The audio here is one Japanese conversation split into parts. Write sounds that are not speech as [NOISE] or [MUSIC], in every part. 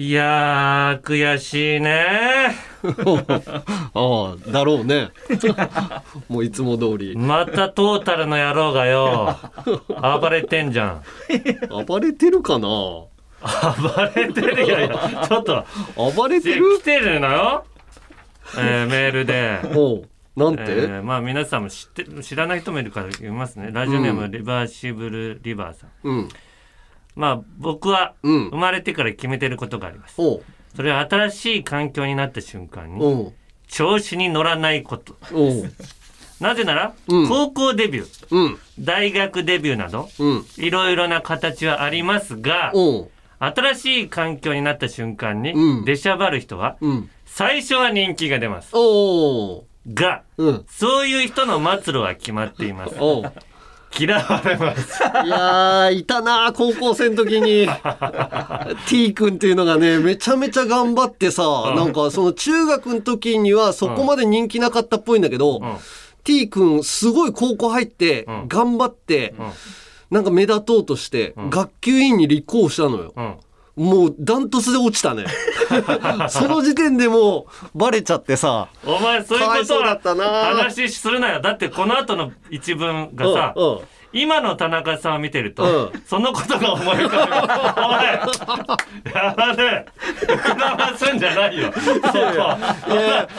いやー、悔しいね。[LAUGHS] ああ、だろうね。[LAUGHS] もういつも通り。またトータルの野郎がよ、暴れてんじゃん。暴れてるかな？暴れてるよちょっと、暴れてる？来てるのよ。えーメールで。おうなんて、えーまあ皆さんも知ってる知らない人もいるから読みますねラジオネーム、リバーシブルリバーさんうん。まあ僕はうん。生まれてから決めてることがあります、おう。それは新しい環境になった瞬間におう。調子に乗らないこと。おう。[LAUGHS] なぜなら、うん。高校デビューうん。大学デビューなどうん。いろいろな形はありますがおう。新しい環境になった瞬間に、うん。出しゃばる人はうん。最初は人気が出ます。おう。がうん。そういう人の末路は決まっています。おう嫌われます。いやー、いたな高校生の時に。[LAUGHS] T 君っていうのがね、めちゃめちゃ頑張ってさ、なんかその中学の時にはそこまで人気なかったっぽいんだけど、うん。T 君すごい高校入ってう、ん。頑張って、うん。なんか目立とうとして、ん。学級委員に立候補したのよ。うんもうダントツで落ちたね。[LAUGHS] その時点でもうバレちゃってさ。お前そういうことはったな話するなよだってこの後の一文がさうんうん今の田中さんを見てると、うん。そのことが思い浮かぶお前やばね膨らますんじゃないよ。そこ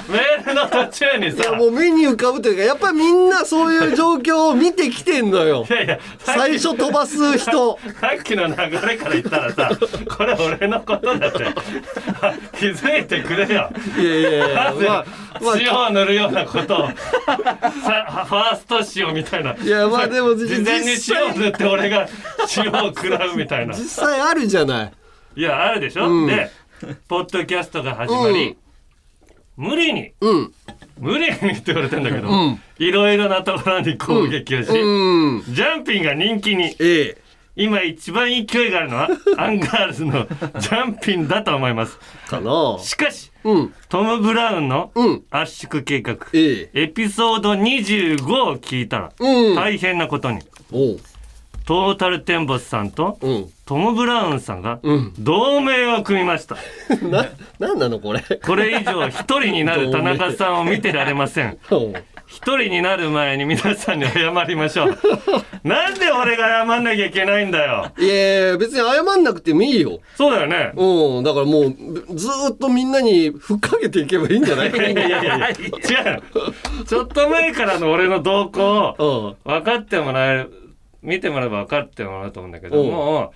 メールの途中にいやさもう目に浮かぶというか、やっぱりみんなそういう状況を見てきてんのよ。い。やいや最初飛ばす人。さっきの流れから言ったらさこれ俺のことだって。気づいてくれよ。いやいやいやまあ、まあ、塩を塗るようなことをさファースト塩みたいな。いやまあでも事前に実際塩を塗って俺が塩を食らうみたいな実際あるじゃない。いやあるでしょ、うんでポッドキャストが始まり、無理にうん。無理にって言われてんだけど、うんいろいろなところに攻撃をし、うん。ジャンピンが人気にええ。今一番勢いがあるのは [LAUGHS] アンガールズのジャンピンだと思いますかなしかしうん。トム・ブラウンのうん。圧縮計画、ええ。エピソード25を聞いたらうん。大変なことに。トータルテンボスさんとうん。トム・ブラウンさんがうん。同盟を組みました [LAUGHS] な、なんなのこれ？これ以上一人になる田中さんを見てられません [LAUGHS] 一人になる前に皆さんに謝りましょう [LAUGHS] なんで俺が謝んなきゃいけないんだよいやいや別に謝んなくてもいいよ。そうだよねうん。だからもう、ずーっとみんなにふっかけていけばいいんじゃない？いやいやいや違うちょっと前からの俺の動向をうん。分かってもらえる見てもらえば分かってもらうと思うんだけどうんもう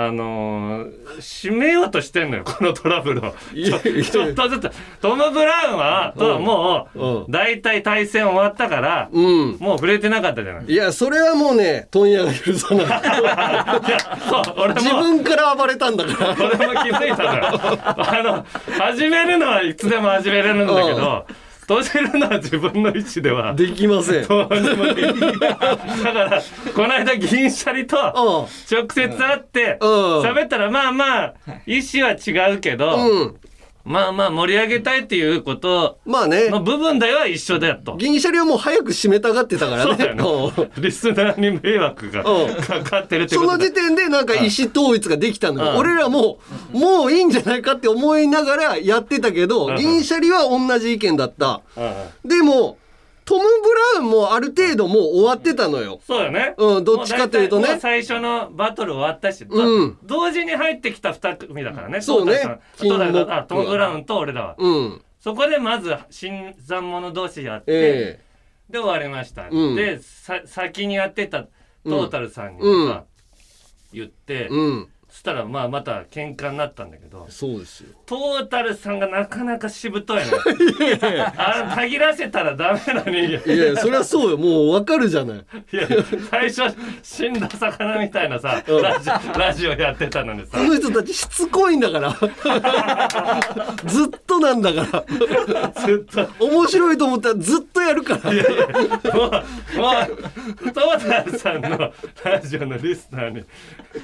あのー締めようとしてんのよ [LAUGHS] このトラブルをちょっとずつトム・ブラウンはとはもうんう大体対戦終わったからうん。もう触れてなかったじゃないいや、それはもうね、問屋が許さない。い [LAUGHS] やそう俺も自分から暴れたんだから。[LAUGHS] 俺も気づいたのよ。あの、始めるのはいつでも始めれるんだけど、閉じるのは自分の意思では。できません。どうにもできないだから、この間銀シャリとう直接会って、うん喋ったらまあまあ、意思は違うけど、ん。うん。まあまあ盛り上げたいっていうことまあね。の部分では一緒だよと。銀シャリはもう早く締めたがってたからね。そうだようんね。リスナーに迷惑がうんかかってるってそことだの時点でなんか意思統一ができたのよ。うん俺らも、もういいんじゃないかって思いながらやってたけど、うん銀シャリは同じ意見だった。でも、トム・ブラウンもある程度もう終わってたのよ。そうよね。うんどっちかというとね最初のバトル終わったし、うん同時に入ってきた二組だからね。そうねトータルさんトータル金木あトム・ブラウンと俺らは。うん。そこでまず新参者同士やって、えで終わりました。うんでさ先にやってたトータルさんにさ、うん言って、えうん。そしたらまあまた喧嘩になったんだけど、そうですよ。トータルさんがなかなかしぶとい [LAUGHS] の。あの、たぎらせたらダメなのに。いやいや、そりゃそうよ。もうわかるじゃない。いや、最初、死んだ魚みたいなさ、ラジオラジオやってたのにさこ。の人たちしつこいんだから。[LAUGHS] ずっとなんだから。ずっと、面白いと思ったらずっとやるから。もう、もう、トータルさんのラジオのリスナーに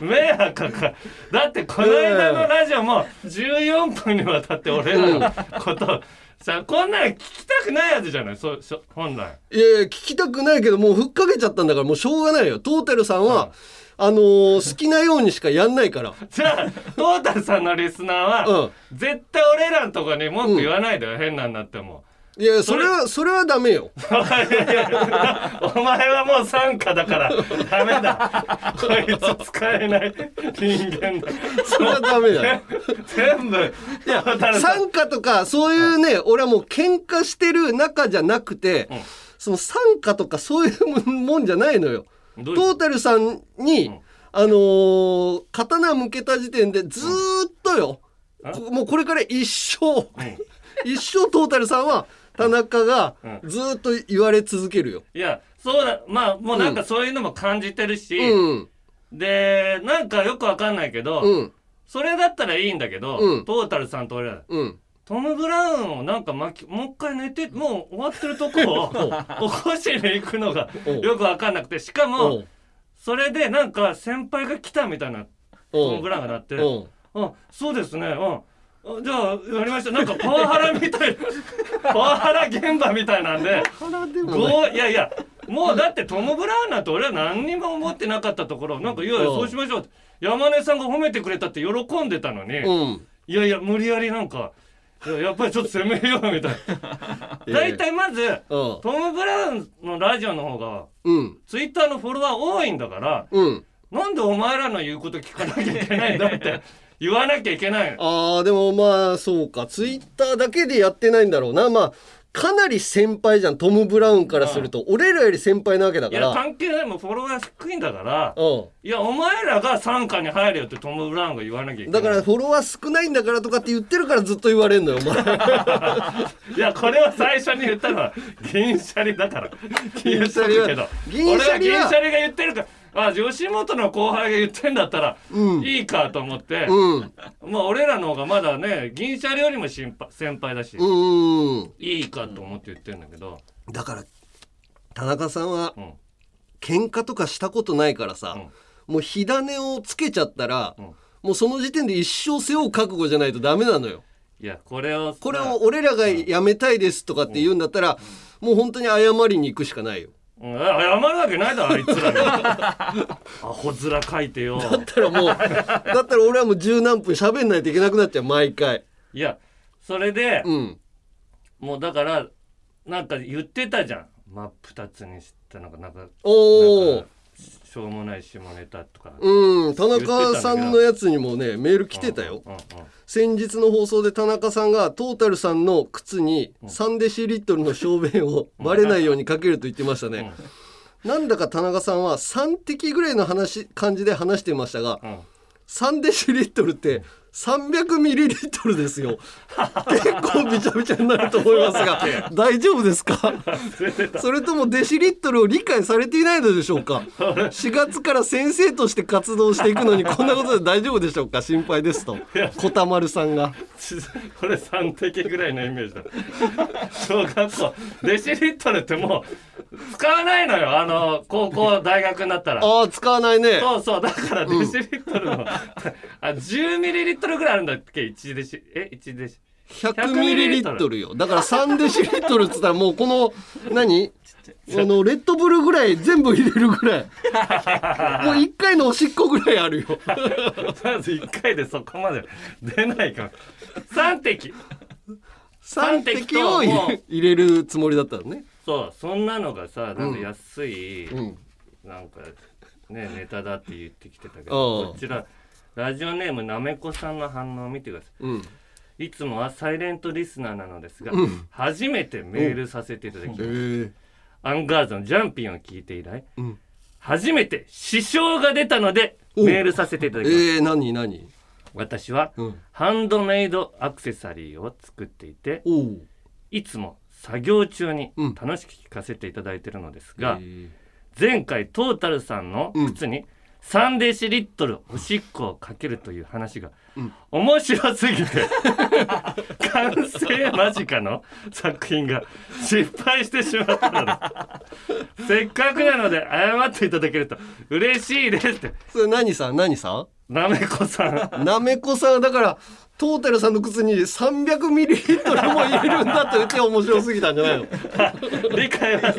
迷惑かかる。だってこの間のラジオも14分にわたって俺らのこと、さ、こんなん聞きたくないやつじゃない？そう、そう本来。いやいや、聞きたくないけど、もうふっかけちゃったんだから、もうしょうがないよ。トータルさんは、あのー好きなようにしかやんないから。じゃあトータルさんのリスナーは、絶対俺らのとこに文句言わないでよ、変なんなっても。いや、それは、それはダメよ。お前はもう参加だからダメだ。こいつ使えない人間だ。それはダメだよ。全部いや参加とか、そういうね、俺はもう喧嘩してる仲じゃなくて、うん。その参加とかそういうもんじゃないのよ。トータルさんに、うん。あのー刀向けた時点でずーっとよ、うん。こもうこれから一生、一生トータルさんは田中がうずーっと言われ続けるよ。いやそうだ。まあもうなんかそういうのも感じてるし、うん。でなんかよくわかんないけど、うん。それだったらいいんだけど、うん。トータルさんと俺ら。うん。トム・ブラウンをなんか巻きもう一回寝てもう終わってるとこを [LAUGHS] 起こしに行くのがよくわかんなくて。しかおもう。それでなんか先輩が来たみたいなトム・ブラウンがなってあそうですね。うん。あじゃあやりましたなんかパワハラみたい [LAUGHS] パワハラ現場みたいなんでいやいやもうだってトム・ブラウンなんて俺は何にも思ってなかったところなんかいやいやうんそうしましょうって山根さんが褒めてくれたって喜んでたのに、うん。いやいや無理やりなんかいややっぱりちょっと攻めようみたいな [LAUGHS] 大体まずうん。トム・ブラウンのラジオの方がうん。ツイッターのフォロワー多いんだからうん。なんでお前らの言うこと聞かなきゃいけないんだって [LAUGHS] 言わなきゃいけないああ、でもまあ、そうか。ツイッターだけでやってないんだろうな。まあ、かなり先輩じゃん。トム・ブラウンからすると。俺らより先輩なわけだいやから。関係ないもうフォロワー低いんだからうん。いやお前らが傘下に入れよってトム・ブラウンが言わなきゃいけないだからフォロワー少ないんだからとかって言ってるからずっと言われんのよ、お前。[LAUGHS] いやこれは最初に言ったのは銀シャリだから銀シャリはけど銀シャリが言ってるからあ吉本の後輩が言ってんだったら、うん。いいかと思って、うん。まあ俺らの方がまだね銀シャリよりも心配先輩だし、うん。いいかと思って言ってるんだけど、だから、田中さんはうん。喧嘩とかしたことないからさ、もう火種をつけちゃったら、うん。もうその時点で一生背負う覚悟じゃないとダメなのよ。いやこれをこれを俺らがやめたいですとかって言うんだったら、もう本当に謝りに行くしかないよ。うん、謝るわけないだろあいつらに [LAUGHS] アホ面書いてよだったらもう、だったら俺はもう十何分喋んないといけなくなっちゃう、毎回。いやそれで、うん。もうだからなんか言ってたじゃん真っ二つにしたのかなんかおお。しょうもない下ネタとかうん、田中さんのやつにもね、メール来てたよ。うんうん先日の放送で田中さんがトータルさんの靴に3デシリットルの小便をバレないようにかけると言ってましたね。なんだか田中さんは3滴ぐらいの話、感じで話してましたが、うん。3デシリットルって300ミリリットルですよ。結構びちゃびちゃになると思いますが、[LAUGHS] 大丈夫ですか？[LAUGHS] それともデシリットルを理解されていないのでしょうか？[LAUGHS] 4月から先生として活動していくのにこんなことで大丈夫でしょうか？心配ですと。小田丸さんが。これ3滴ぐらいのイメージだ。小学校。デシリットルってもう使わないのよ。あの高校大学になったら。ああ使わないね。そうそう。だからデシリットルの、あ10ミリリットルぐらいあるんだっけ？1デシえ？1デシ。100ミリリットルよ。だから3デシリットルっつったらもうこの何？あのレッドブルぐらい全部入れるぐらい。もう1回のおしっこぐらいあるよ。まず1回でそこまで出ないから。3滴。3滴を入れるつもりだったのね。そう。そんなのがさなんか安い、うん。なんかねネタだって言ってきてたけどこちらラジオネームなめこさんの反応を見てくださうん。いいつもはサイレントリスナーなのですが、うん。初めてメールさせていただきます、えアンガールズのジャンピンを聞いて以来うん。初めて支障が出たのでおメールさせていただきますえー、何何？私はうん。ハンドメイドアクセサリーを作っていていつも作業中にうん。楽しく聞かせていただいているのですが、えー。前回トータルさんの靴に3デシリットルおしっこをかけるという話が面白すぎて。[LAUGHS] 完成間近の作品が失敗してしまったの。せっかくなので謝っていただけると。嬉しいですって。それ何さん？何さん？なめこさん。なめこさん。だからトータルさんの靴に300ミリリットルも入れるんだって言って面白すぎたんじゃないの？[LAUGHS] 理解は。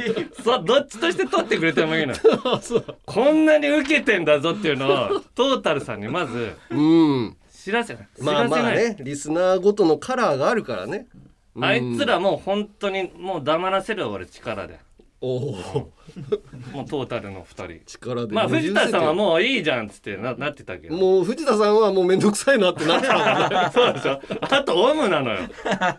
そうどっちとして取ってくれてもいいの？[LAUGHS] こんなに受けてんだぞっていうのをトータルさんにまずうん知らせない。知まあまあねリスナーごとのカラーがあるからね。うん。あいつらもう本当にもう黙らせるよ俺力で。おお。[LAUGHS] もうトータルの2人。力でまあ藤田さんはうもういいじゃんっつってななってたけど。もう藤田さんはもうめんどくさいなってなったもんね。[LAUGHS] そうでしょ。あとオムなのよ。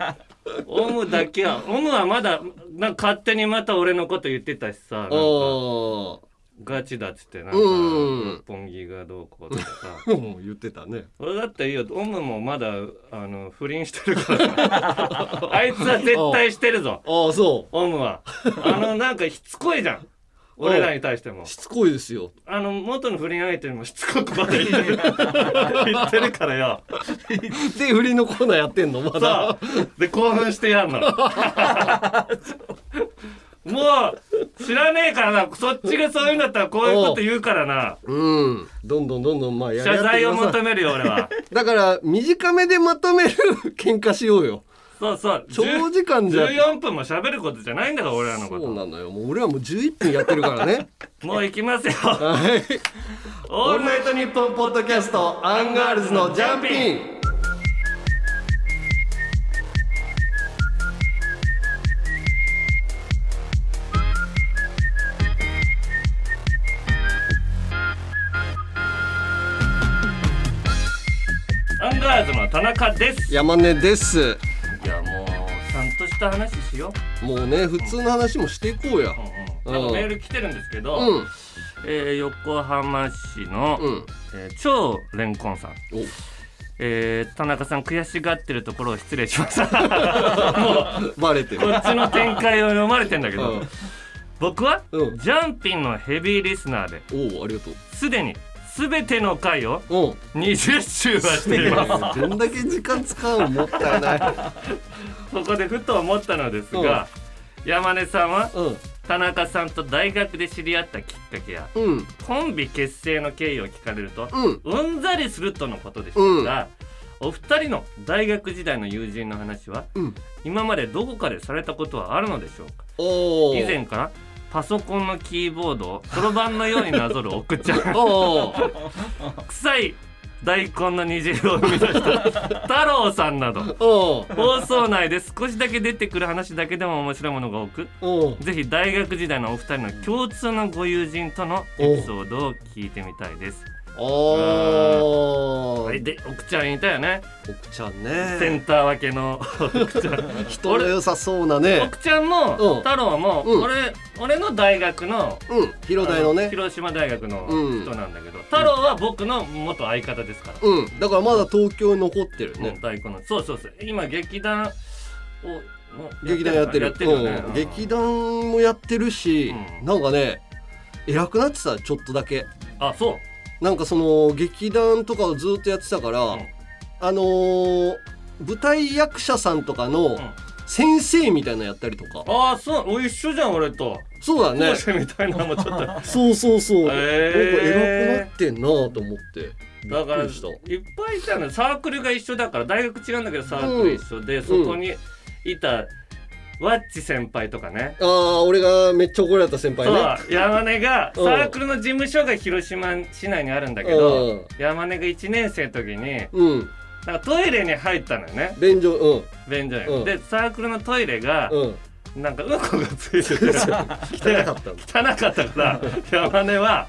[LAUGHS] オムだけはオムはまだなんか勝手にまた俺のこと言ってたしさなんか。あガチだっつってなんかうん。六本木がどうこうとかさ。あ [LAUGHS] もう言ってたね。俺だっていいよ。オムもまだあの不倫してるから [LAUGHS] あいつは絶対してるぞ。[LAUGHS] ああそオムは。あのなんかしつこいじゃん。俺らに対しても。うしつこいですよ。あの元の不倫相手にもしつこくまだ言ってる。言ってるからよ。で振りのコーナーやってんのまだ。で興奮してやんのもう知らねえからな。そっちがそういうんだったらこういうこと言うからな。うん。どんどんどんどんまあやり謝罪を求めるよ俺は。だから短めでまとめる喧嘩しようよ。そうそう。長時間じゃ。14分も喋ることじゃないんだから俺らのこそうとなのよ。もう俺はもう11分やってるからね。[LAUGHS] もう行きますよ。はい。オールナイトニッポンポッドキャストアンガールズのジャンピン中です。山根です。いやもうちゃんとした話しよもうね普通の話もしていこうや。う、うん。うん、なんかメール来てるんですけど、うん。えー横浜市の、うん。えー超レンコンさん。お。えー田中さん悔しがってるところを失礼しましたもバレてる。うこっちの展開を読まれてんだけど、うん。僕は、うん。ジャンピンのヘビーリスナーでおおありがとう。すでに全ての回をう。ん20周はしています。[LAUGHS] どんだけ時間使うのもったいない。[LAUGHS] そこでふと思ったのですが、山根さんはうん。田中さんと大学で知り合ったきっかけやうん。コンビ結成の経緯を聞かれるとうん。うんざりするとのことでしたが、お二人の大学時代の友人の話はうん。今までどこかでされたことはあるのでしょうか？以前からパソコンのキーボードをそろばんのようになぞる奥ちゃん [LAUGHS] 臭い大根の煮汁を生み出した太郎さんなどお放送内で少しだけ出てくる話だけでも面白いものが多くぜひ大学時代のお二人の共通のご友人とのエピソードを聞いてみたいです。おはい、で奥ちゃんいたよね。奥ちゃんセンねター分けの。奥ちゃん。人の良さそうなね。奥ちゃんも、うん。太郎も、うん。俺俺の大学のうん。広大のあね広島大学のうん。人なんだけど、太郎は僕の元相方ですから、うん。だからまだ東京に残ってるね。ね、大根のそうそうそう。今劇団を劇団やってる。やってるよね、うん。劇団もやってるしうん。なんかね偉くなってたちょっとだけ。あそうなんかその劇団とかをずっとやってたから、うん。あのー舞台役者さんとかのん。先生みたいなのやったりとか、ああそうお一緒じゃん俺と。そうだね。講師みたいなのもちょっと。[LAUGHS] そうそうそう、なんかへー偉くなってんなと思って。だからいっびっくりした。ぱいいたの。サークルが一緒だから大学違うんだけどサークル一緒で、そこにいたワッチ先輩とかね、ああ俺がめっちゃ怒られた先輩ね。そう山根がサうん。ークルの事務所が広島市内にあるんだけど、うん。山根が1年生の時にうん。なんかトイレに入ったのよね。便所うん。便所に、うん。でサークルのトイレが、うん。なんかうんこがついてて。[LAUGHS] 汚かったの。汚かったから山根は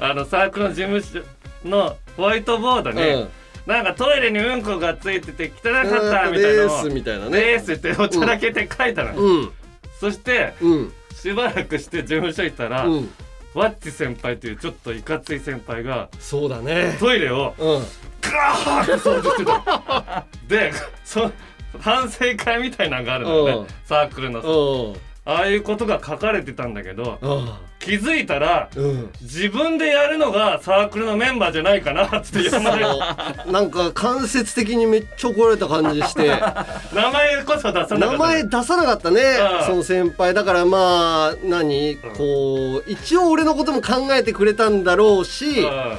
あのサークルの事務所のホワイトボードに、うんなんかトイレにうんこがついてて汚かったみたいなのースみたいなね。レースっておちゃらけて書いたの、うん。そしてうん。しばらくして事務所行ったら、うん。ワッチ先輩というちょっといかつい先輩がそうだね。トイレをうん。ガーッと掃除してたでそ反省会みたいなのがあるのよね、うん。サークルの。うんああいうことが書かれてたんだけどあ気づいたらうん。自分でやるのがサークルのメンバーじゃないかなってなんか間接的にめっちゃ怒られた感じして。[LAUGHS] 名前こそ出さなかった名前出さなかったね。うん。その先輩。だからまあ何？こう一応俺のことも考えてくれたんだろうしうん。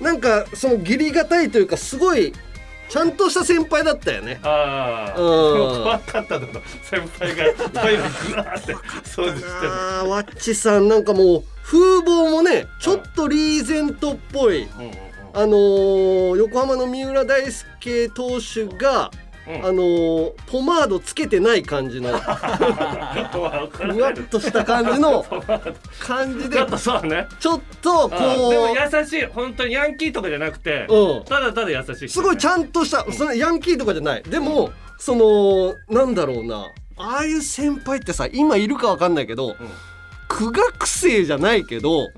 なんかその義理がたいというかすごいちゃんとした先輩だったよね。ああ、うん。怖かっただろ先輩がトイレグワーって。掃除してるあーワッチさんなんかもう風貌もねちょっとリーゼントっぽい。あのー横浜の三浦大輔投手が、うん。あのーポマードつけてない感じの。[LAUGHS] ふわっとした感じの [LAUGHS] 感じで。ちょっとそうね。ちょっとこう。ん。でもう優しい。本当にヤンキーとかじゃなくてうん。ただただ優しい。すごいちゃんとしたそのヤンキーとかじゃない。でもそのなんだろうな。ああいう先輩ってさ今いるかわかんないけど、苦学生じゃないけど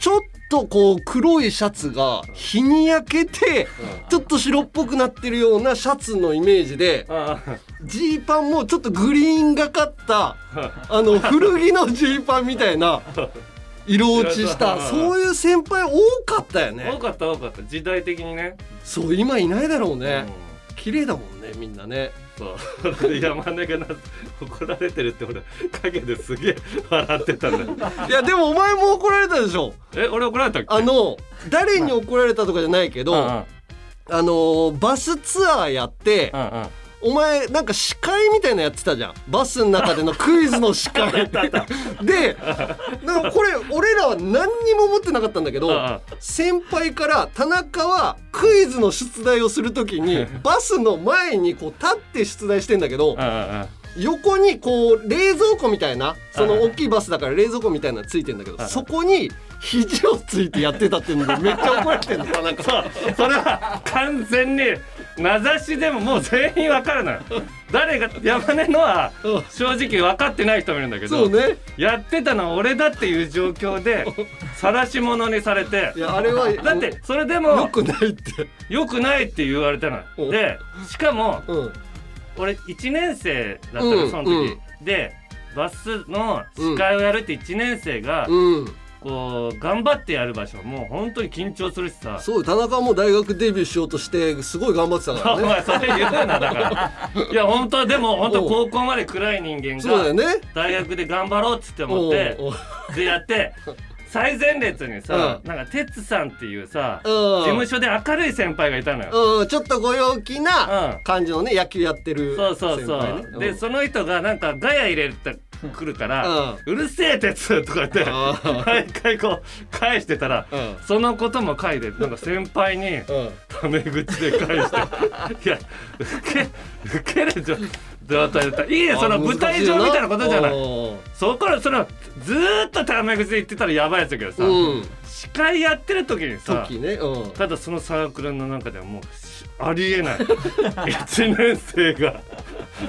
ちょっとこう黒いシャツが日に焼けてちょっと白っぽくなってるようなシャツのイメージであジーパンもちょっとグリーンがかったあの古着のジーパンみたいな [LAUGHS] 色落ちしたそういう先輩多かったよ多ねかった多かった。時代的にね。そう今いないだろううねん。綺麗だもんねみんなねそう山根がな怒られてるって俺陰ですげえ笑ってたんだ。よいやでもお前も怒られたでしょ。え俺怒られたっけ？あの誰に怒られたとかじゃないけどうんうん。あのーバスツアーやってうんうんお前なんか司会みたいなのやってたじゃん。バスの中でのクイズの司会。[LAUGHS] でなんかこれ俺らは何にも思ってなかったんだけど先輩から田中はクイズの出題をするときに [LAUGHS] バスの前にこう立って出題してんだけど横にこう冷蔵庫みたいなそうん。の大きいバスだから冷蔵庫みたいなのついてんだけどうんそこに肘をついてやってたっていうのでめっちゃ怒られてんの。なんかそれは完全に名指しでももう全員わかるのよ。誰が山根のはうん。正直分かってない人もいるんだけどね。やってたのは俺だっていう状況で晒し者にされて。いやあれはだってそれでよもくないって。良くないって言われたの。うん。でしかもうん。俺1年生だったうんのその時、でバスの司会をやるって1年生がうんこう頑張ってやる場所もう本当に緊張するしさ。そう田中はもう大学デビューしようとしてすごい頑張ってたからおね [LAUGHS] 前それ言うなだから。[LAUGHS] いや本当でも本当高校まで暗い人間が大学で頑張ろうっつって思っておうおう。でやって最前列にさうなんか哲さんっていうさうん。事務所で明るい先輩がいたのよ。うんちょっとご陽気なうん。感じのね野球やってるそうそうそ先輩ね。うでその人がなんかガヤ入れてくるから「うるせえ鉄」とか言って毎回こう返してたらうん。そのことも書いてなんか先輩にうん。タメ口で返して [LAUGHS] いや受け受ける状状態だった。らいいねその舞台上みたいなことじゃない。いそこからそのずーっとタメ口で言ってたらやばいやつだけどさ、うん。司会やってる時にさ時ねうん。ただそのサークルの中ではもうしありえない。[LAUGHS] 1年生が。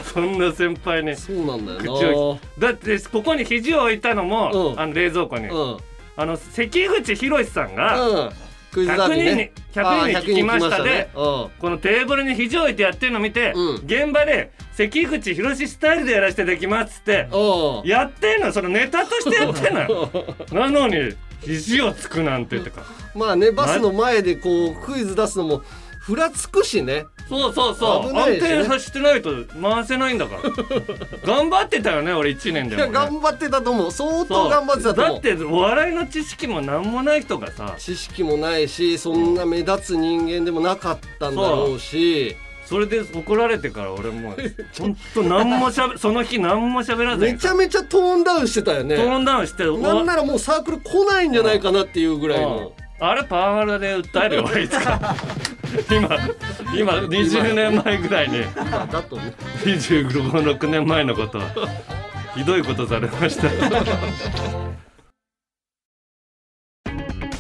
そんな先輩にそうなんだよな。口をだってここに肘を置いたのも、うん。あの冷蔵庫に、うん。あの関口宏さんが、うん。クイズダービーね。100人に100人に聞きましたであー100人聞きまこのテーブルに肘を置いてやってるの見て、うん。現場で関口宏スタイルでやらせてできますってやってんの？そのネタとしてやってんのよ。なのに肘をつくなんてとか。うんまあねバスの前でこうクイズ出すのもふらつくしね。そうそうそう、ね。定させてないと回せないんだから。[LAUGHS] 頑張ってたよね俺1年でいも、ね、や頑張ってたと思う。相当頑張ってたと思う。だってお笑いの知識も何もない人がさ。知識もないしそんな目立つ人間でもなかったんだろうし。それで怒られてから俺もう [LAUGHS] ほんと何もしゃべその日何も喋らずに。めちゃめちゃトーンダウンしてたよね。トーンダウンしてなんならもうサークル来ないんじゃないかなっていうぐらいの。あれパワハラで訴えるよ俺いつか [LAUGHS] 今今20年前ぐらいに。だだとね。256年前のことひどいことされました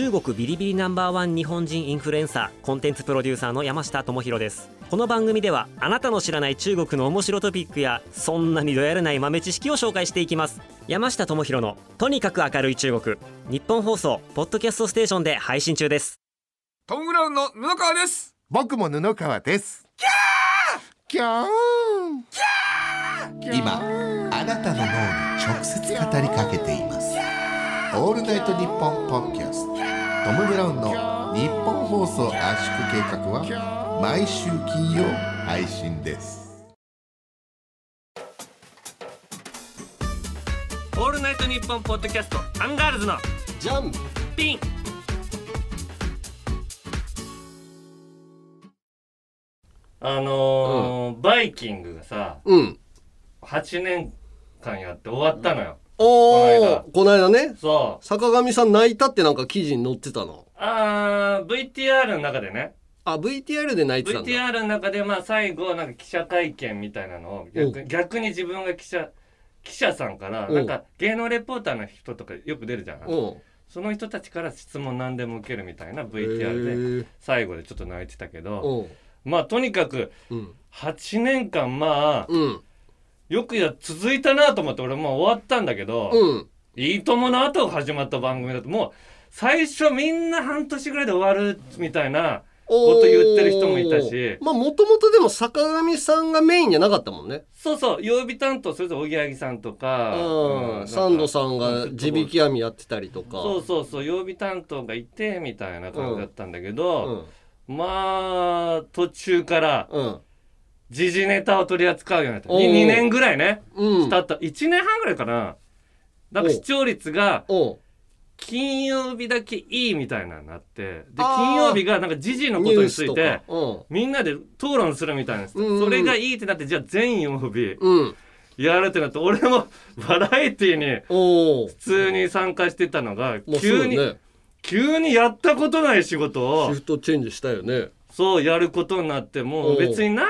中中国ビリビリナンバーワン日本人インフルエンサーコンテンツプロデューサーの山下智博です。この番組ではあなたの知らない中国の面白トピックやそんなにどやらない豆知識を紹介していきます。山下智博のとにかく明るい中国。日本放送ポッドキャストステーションで配信中です。トム・ブラウンの布川です。僕も布川です。キャー！今あなたの脳に直接語りかけていますオールナイトニッポンポッドキャスト。トム・ブラウンの日本放送圧縮計画は毎週金曜配信です。オールナイトニッポンポッドキャストアンガールズのジャンピン。あのーバイキングがさうん。8年間やって終わったのよ、おこの間。ーこの間ね。そう。坂上さん泣いたってなんか記事に載ってたの。あー VTR の中でね。あ VTR で泣いてたんだ。VTR の中でまあ最後なんか記者会見みたいなのを逆逆に自分が記者記者さんからうん。なんか芸能レポーターの人とかよく出るじゃん。うん。その人たちから質問何でも受けるみたいなへ VTR でー最後でちょっと泣いてたけど。うん。まあとにかくうん。8年間まあうんよくや続いたなと思って俺もう終わったんだけどうん「いいとも!」の後始まった番組だともう最初みんな半年ぐらいで終わるみたいなこと言ってる人もいたしまあもともとでも坂上さんがメインじゃなかったもんね。そうそう曜日担当それぞれおぎやはぎさんとか、うん。サンドさんが地引き網やってたりとか。そうそうそう曜日担当がいてみたいな感じだったんだけど、うん。まあ途中からうん時事ネタを取り扱うようになった。おう 2, 年ぐらいね。うん。経った。1年半ぐらいかな。なんか視聴率が金曜日だけいいみたいなのになって。で金曜日がなんか時事のことについてうん。みんなで討論するみたいなんです、うんうんそれがいいってなってじゃあ全曜日。うん。やるってなって俺もバラエティにおう。普通に参加してたのがまあ急に、急にやったことない仕事をシフトチェンジしたよね。そうやることになっても別に何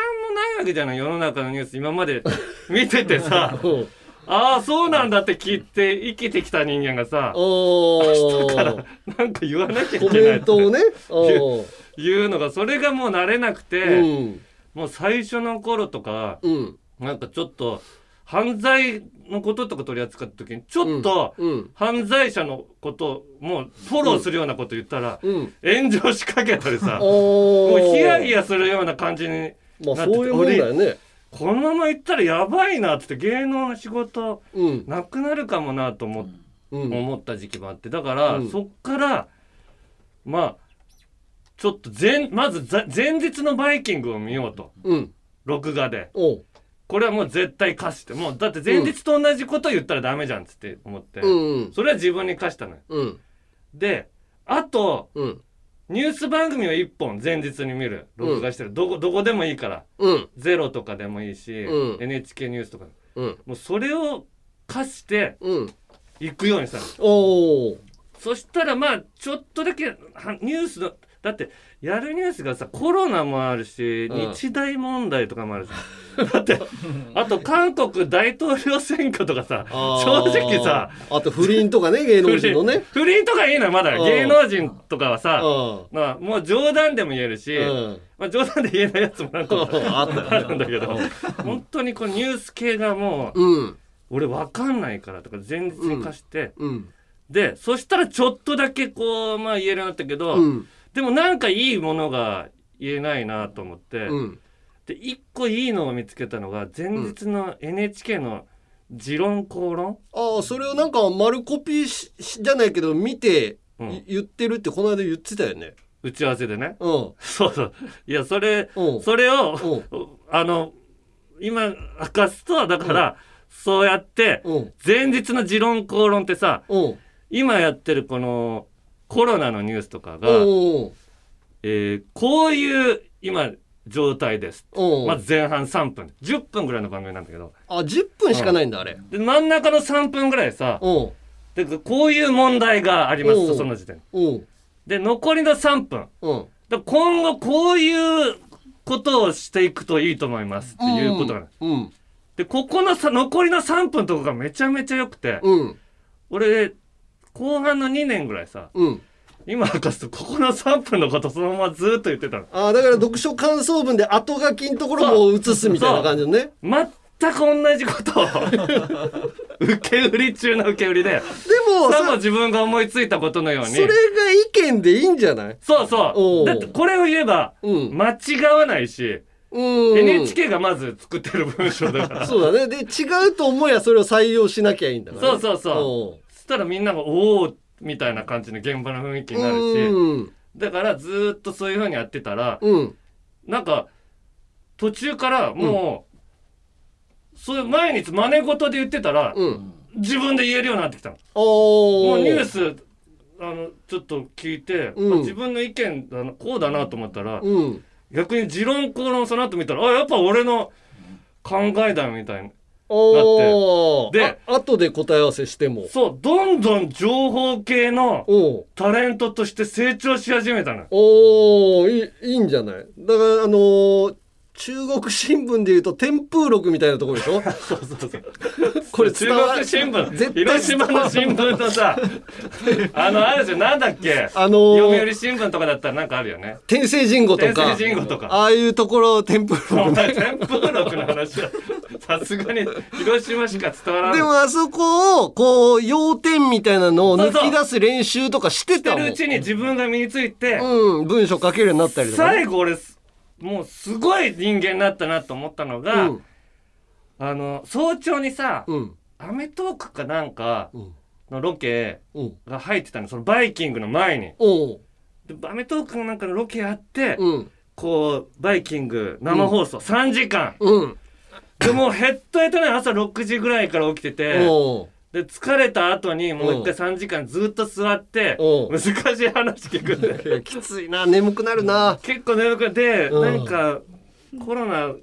もないわけじゃない世の中のニュース今まで。見ててさ [LAUGHS] う。んああそうなんだって聞いて生きてきた人間がさおーだからなんか言わなきゃいコけないってメントをね。おう。のがそれがもう慣れなくて、うん。もう最初の頃とかうん。なんかちょっと犯罪のこととか取り扱った時にちょっとうん。犯罪者のことをもうフォローするようなこと言ったらうん。炎上しかけたりさもおうヒヤヒヤヤするような感じにまあそういうもんだよね。このまま行ったらやばいなってって芸能の仕事うん。なくなるかもなと思思った時期もあって。だから、うん。そっからまあちょっと前まずざ前日のバイキングを見ようと。うん。録画で。これはもう絶対課して。もうだって前日と同じこと言ったらダメじゃんっつって思って、うん。それは自分に課したのよ。うん。であとうんニュース番組を1本前日に見る録画してる、どこどこでもいいから。うん。ゼロとかでもいいし、うん。NHK ニュースとか。うん。もうそれを課してうん。行くようにしたの。おおそしたらまあちょっとだけはニュースのだってやるニュースがさコロナもあるし、うん。日大問題とかもあるじゃん。だって [LAUGHS] あと韓国大統領選挙とかさ正直さあと不倫とかね芸能人のね。不倫とかいいのよまだうん。芸能人とかはさあまあもう冗談でも言えるし、うん。まあ、冗談で言えないやつもなんか [LAUGHS] あったよね。あるんだけど本当にこうニュース系がもううん。俺わかんないからとか前日に貸して、うん。でそしたらちょっとだけこうまあ言えるようになったけど、うんでもなんかいいものが言えないなと思って、うん。で一個いいのを見つけたのが前日の NHK の「持論公論。ああそれをなんか丸コピーじゃないけど見て、うん。い言ってるってこの間言ってたよね」打ち合わせでね。うん。そうそう。いやそれうん。それをうん。[LAUGHS] あの今明かすとだから、そうやってうん。前日の「持論公論」ってさうん。今やってるこのコロナのニュースとかが、うんえーこういう今状態ですう。んまず前半3分。10分ぐらいの番組なんだけど。あ10分しかないんだあれ。で真ん中の3分ぐらいさう。んでこういう問題がありますとう。んその時点う。んで残りの3分。うん。で今後こういうことをしていくといいと思いますっていうことなの、うん。でここのさ残りの3分とかがめちゃめちゃ良くて、うん。俺後半の2年ぐらいさうん。今明かすとここの3分のことそのままずっと言ってたの。ああだから読書感想文で後書きのところも映すみたいな感じのね。全く同じことを [LAUGHS] 受け売り中の受け売りででもさもさ自分が思いついたことのように。それが意見でいいんじゃない？そうそおう。うだってこれを言えばうん。間違わないし、うん。NHK がまず作ってる文章だから。[LAUGHS] そうだね。で違うと思えばそれを採用しなきゃいいんだから、ね、そうそうそう。そしたらみんなが「おお」みたいな感じの現場の雰囲気になるしうん。だからずーっとそういう風にやってたらうん。なんか途中からもう、そういう毎日真似事で言ってたら、うん。自分で言えるようになってきたの。おもうニューススあのちょっと聞いて、うん。あ自分の意見だなこうだなと思ったら、うん。逆に持論公論その後見たらあやっぱ俺の考えだみたいなおおであ後で答え合わせしても。そうどんどん情報系のタレントとして成長し始めたの。おーいいいいんじゃない？だからあのー中国新聞でいうと天風録みたいなところでしょ？[LAUGHS] そうそうそう。これ中国新聞。絶対広島の新聞とさ [LAUGHS] あのあるじゃんなんだっけ？あのー読売新聞とかだったらなんかあるよね。天聖人語とか。天語とか。ああいうところ天風お録前天風録の話はさすがに広島しか伝わらないでもあそこをこう要点みたいなのを抜き出す練習とかしてしてたもん。るうちに自分が身について、うん文章書けるようになったりとかね、最後俺もうすごい人間になったなと思ったのが、うん。あの早朝にさうん『アメトーーク』かなんかうん。のロケうん。が入ってたのそのバイキングの前に。でアメトーークかなんかのロケやって、うん。こうバイキング生放送3時間、うん。でもうヘッドヘッドね朝6時ぐらいから起きててで疲れた後にもう一回3時間ずっと座って難しい話聞くんで [LAUGHS] きついな眠くなるな。結構眠くてうん。何かコロナ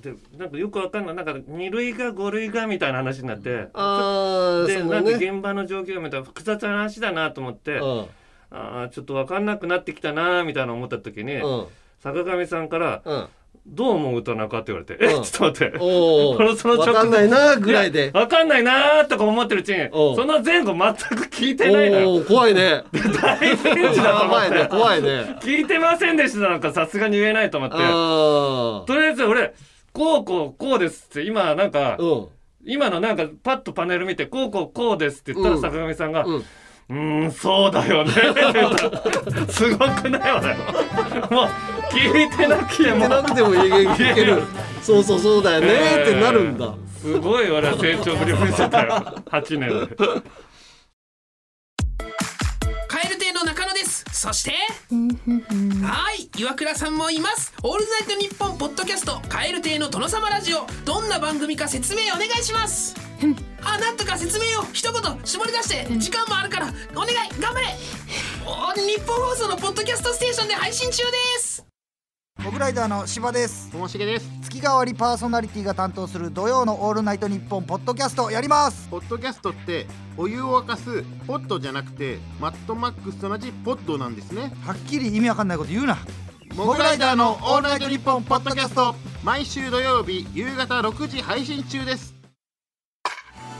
でなんかよくわかんない。なんか2類が5類がみたいな話になってあーでなんか現場の状況を見たら複雑な話だなと思ってうん。あーちょっとわかんなくなってきたなみたいな思った時にうん。坂上さんからうん「どう思う田中?」って言われて「えうん。[LAUGHS] ちょっと待って」おの [LAUGHS] その直後わかんないなぐらいで。わかんないなーとか思ってるうちにその前後全く聞いてないのよ。怖いね。[LAUGHS] 大ピンチだと思って怖いね。聞いてませんでしたなんかさすがに言えないと思って。あとりあえず俺こうこうこうですって今なんかあうん。今のなんかパッとパネル見てこうこうこうですって言ったらうん。坂上さんがうん。うーんそうだよねすごくない俺もう聞いてなきゃ聞いてなくてもいけける。そうそうそうだよね。ってなるんだ。すごい俺は成長ぶりを見せたよ。8年で。カエル亭の中野です。そして？はい。岩倉さんもいます。オールナイトニッポンポッドキャストカエル亭の殿様ラジオ。どんな番組か説明お願いします。あなんとか説明を。一言絞り出して時間もあるからお願い。頑張れ。お日本放送のポッドキャストステーションで配信中ですモグライダーの柴です。ともしげです。月替わりパーソナリティが担当する土曜のオールナイトニッポンポッドキャストやります。ポッドキャストってお湯を沸かすポットじゃなくてマッドマックスと同じポットなんですね。はっきり意味わかんないこと言うな。モグライダーのオールナイトニッポンポッドキャスト。毎週土曜日夕方6時配信中です。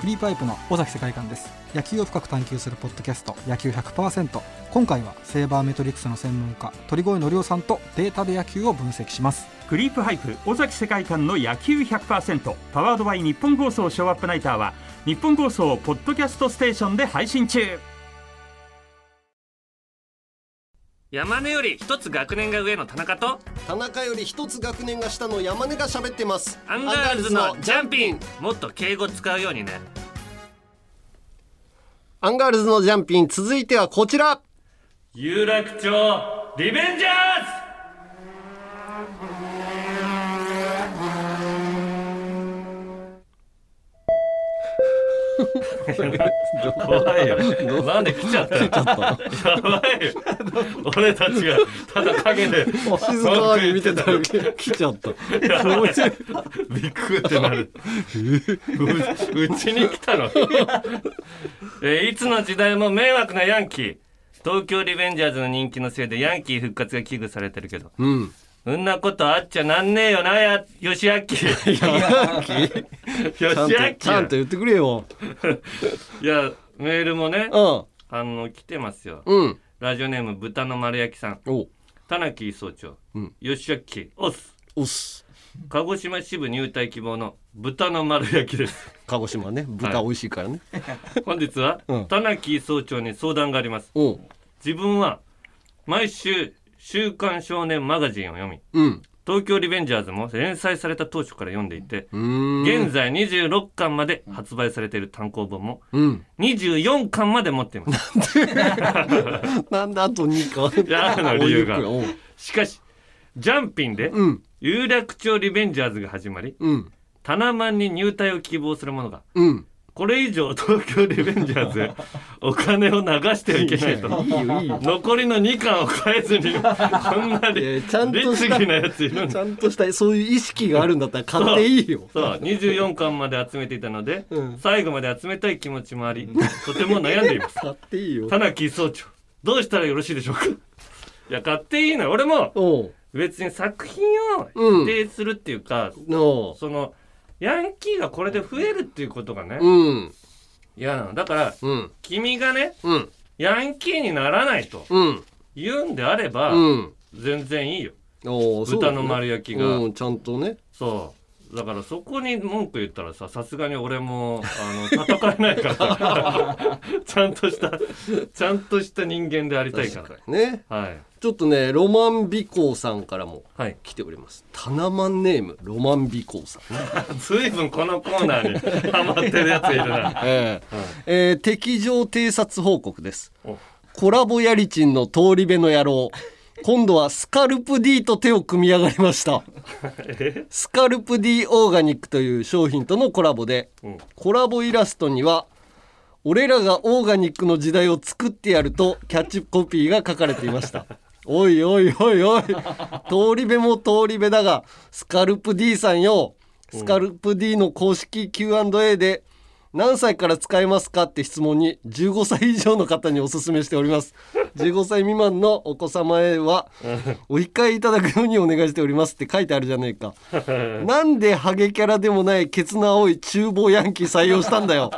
クリープハイプの尾崎世界観です野球を深く探求するポッドキャスト野球100%今回はセーバーメトリックスの専門家鳥越規央さんとデータで野球を分析します。クリープハイプ尾崎世界観の野球100% powered by ニッポン放送ショーアップナイターはニッポン放送ポッドキャストステーションで配信中。山根より一つ学年が上の田中と田中より一つ学年が下の山根が喋ってます。アンガールズのジャンピン。もっと敬語使うようにねアンガールズのジャンピン続いてはこちら。有楽町リベンジャーズ！怖いよ。[LAUGHS] なんで来ちゃったやばいよ。俺たちがただ影で静かに見てたら来ちゃった。びっくりってなる。ううちに来たの、えーいつの時代も迷惑なヤンキー。東京リベンジャーズの人気のせいでヤンキー復活が危惧されてるけど。うんそんなことあっちゃなんねえよなや吉明ヤンキ吉ちゃん明とちゃんと言ってくれよ。[LAUGHS] いやメールもねうん。あの来てますよ。うん。ラジオネーム豚の丸焼きさん。お田中総長、うん。吉明オス。おす鹿児島支部入隊希望の豚の丸焼きです。[LAUGHS] 鹿児島ね。豚美味しいからね、[LAUGHS] 本日は、うん。田中総長に相談があります。自分は毎週「週刊少年マガジン」を読みうん。東京リベンジャーズも連載された当初から読んでいて現在26巻まで発売されている単行本もうん。24巻まで持っています。なんで？[LAUGHS] あと2かやの理由が。しかしジャンピンでうん。有楽町リベンジャーズが始まりうん。タナマンに入隊を希望する者がうんこれ以上東京リベンジャーズへ [LAUGHS] お金を流してはいけないと。残りの2巻を変えずに [LAUGHS] こんなにちゃんとなやついる。ちゃんとしたそういう意識があるんだったら買っていいよ。そう24巻まで集めていたので、うん。最後まで集めたい気持ちもありとても悩んでいます。買っていいよ。田中総長どうしたらよろしいでしょうか？[LAUGHS] いや買っていいのよ。俺も別に作品をうん。否定するっていうか、のそのヤンキーがこれで増えるっていうことがね、うん。嫌なの。だからうん。君がねうん。ヤンキーにならないとうん。言うんであれば、うん。全然いいよ。豚の丸焼きが、うんちゃんとね。そうだからそこに文句言ったらささすがに俺もあの戦えないから。[LAUGHS] ちゃんとしたちゃんとした人間でありたいから。ね。はい。ちょっとねロマン美行さんからもはい。来ております。タナマンネームロマン美行さん。ずいぶんこのコーナーにハマってるやついるな。[LAUGHS] ええ。えー敵情偵察報告です。お。コラボヤリチンの通り部の野郎今度はスカルプ D と手を組み上がりました。[LAUGHS] スカルプ D オーガニックという商品とのコラボでうん。コラボイラストには俺らがオーガニックの時代を作ってやるとキャッチコピーが書かれていました。[LAUGHS] おいおいおいおい。通り部も通り部だがスカルプ D さんよ。スカルプ D の公式 Q&A で何歳から使えますかって質問に15歳以上の方にお勧めしております。15歳未満のお子様へはお控えいただくようにお願いしておりますって書いてあるじゃねえか。なんでハゲキャラでもないケツの青い厨房ヤンキー採用したんだよ。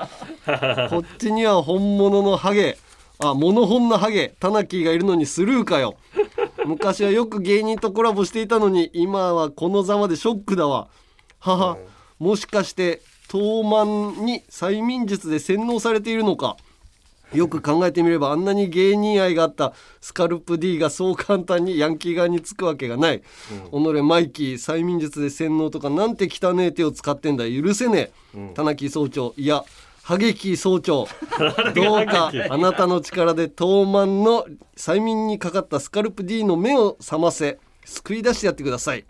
こっちには本物のハゲあモノホンのハゲタナキーがいるのにスルーかよ。昔はよく芸人とコラボしていたのに今はこのざまでショックだわ。母もしかして東満に催眠術で洗脳されているのか。よく考えてみればあんなに芸人愛があった。スカルプ D がそう簡単にヤンキー側につくわけがない、己マイキー催眠術で洗脳とかなんて汚ねえ手を使ってんだ。許せねえ、田中総長。いやハゲキー総長。[LAUGHS] どうかあなたの力で東満の催眠にかかったスカルプ D の目を覚ませ。救い出してやってください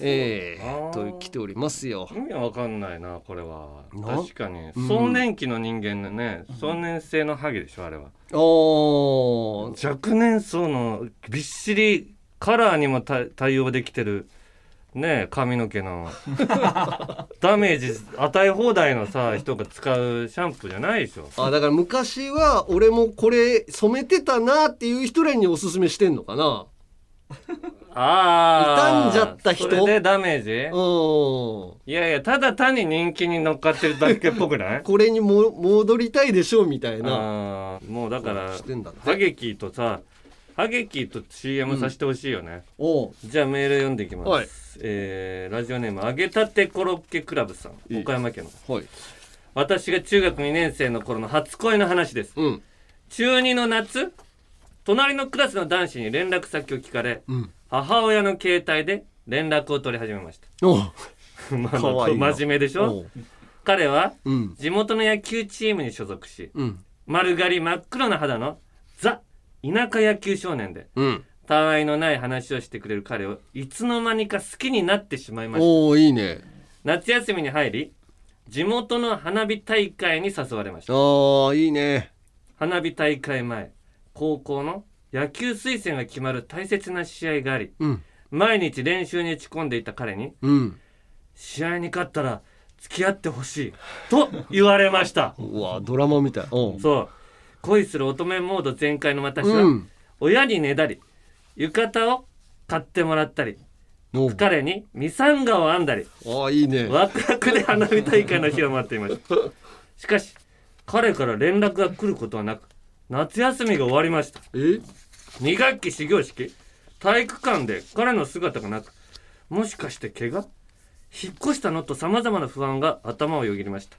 えー、と来ておりますよ。意味わかんないなこれは。な？確かに。うん。壮年期の人間のね壮年性のハゲでしょあれは。おー。若年層のびっしりカラーにもた対応できてるね髪の毛の。[LAUGHS] ダメージ与え放題のさ人が使うシャンプーじゃないでしょ。あだから昔は俺もこれ染めてたなっていう人らにおすすめしてんのかな [LAUGHS] ああ傷んじゃった人？それでダメージ？うん。いやいやただ単に人気に乗っかってるだけっぽくない？[LAUGHS] これにも戻りたいでしょうみたいな。もうだからハゲキーとさハゲキーと CM させてほしいよね、おう。じゃあメール読んでいきます、はい。えーラジオネーム揚げたてコロッケクラブさん。岡山県の。はい。私が中学2年生の頃の初恋の話です、うん。中2の夏隣のクラスの男子に連絡先を聞かれ、うん母親の携帯で連絡を取り始めました。[LAUGHS] まあかわいいな。真面目でしょ？彼はうん。地元の野球チームに所属しうん。丸刈り真っ黒な肌のザ田舎野球少年でうん。たわいのない話をしてくれる彼をいつの間にか好きになってしまいました。おおいいね。夏休みに入り地元の花火大会に誘われました。ああいいね。花火大会前高校の野球推薦が決まる大切な試合がありうん。毎日練習に打ち込んでいた彼にうん。試合に勝ったら付き合ってほしいと言われました。[LAUGHS] うわドラマみたい。そう。恋する乙女モード全開の私は、うん。親にねだり浴衣を買ってもらったり彼にミサンガを編んだりああいいね。ワクワクで花火大会の日を待っていました。しかし彼から連絡が来ることはなく夏休みが終わりました。え？2学期始業式？体育館で彼の姿がなくもしかして怪我？引っ越したのとさまざまな不安が頭をよぎりました。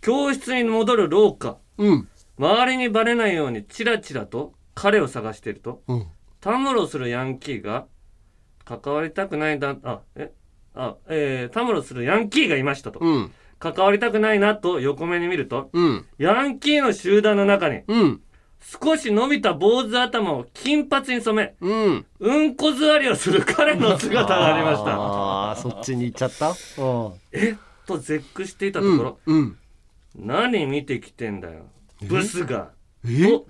教室に戻る廊下、うん。周りにバレないようにチラチラと彼を探していると、うん。たむろするヤンキーが関わりたくないだあえ？あえー、たむろするヤンキーがいましたと、うん。関わりたくないなと横目に見ると、うん。ヤンキーの集団の中に、うん少し伸びた坊主頭を金髪に染め、うん。うんこ座りをする彼の姿がありました。ああそっちに行っちゃった？えと絶句していたところ、うん。何見てきてんだよ。ブスが。え？と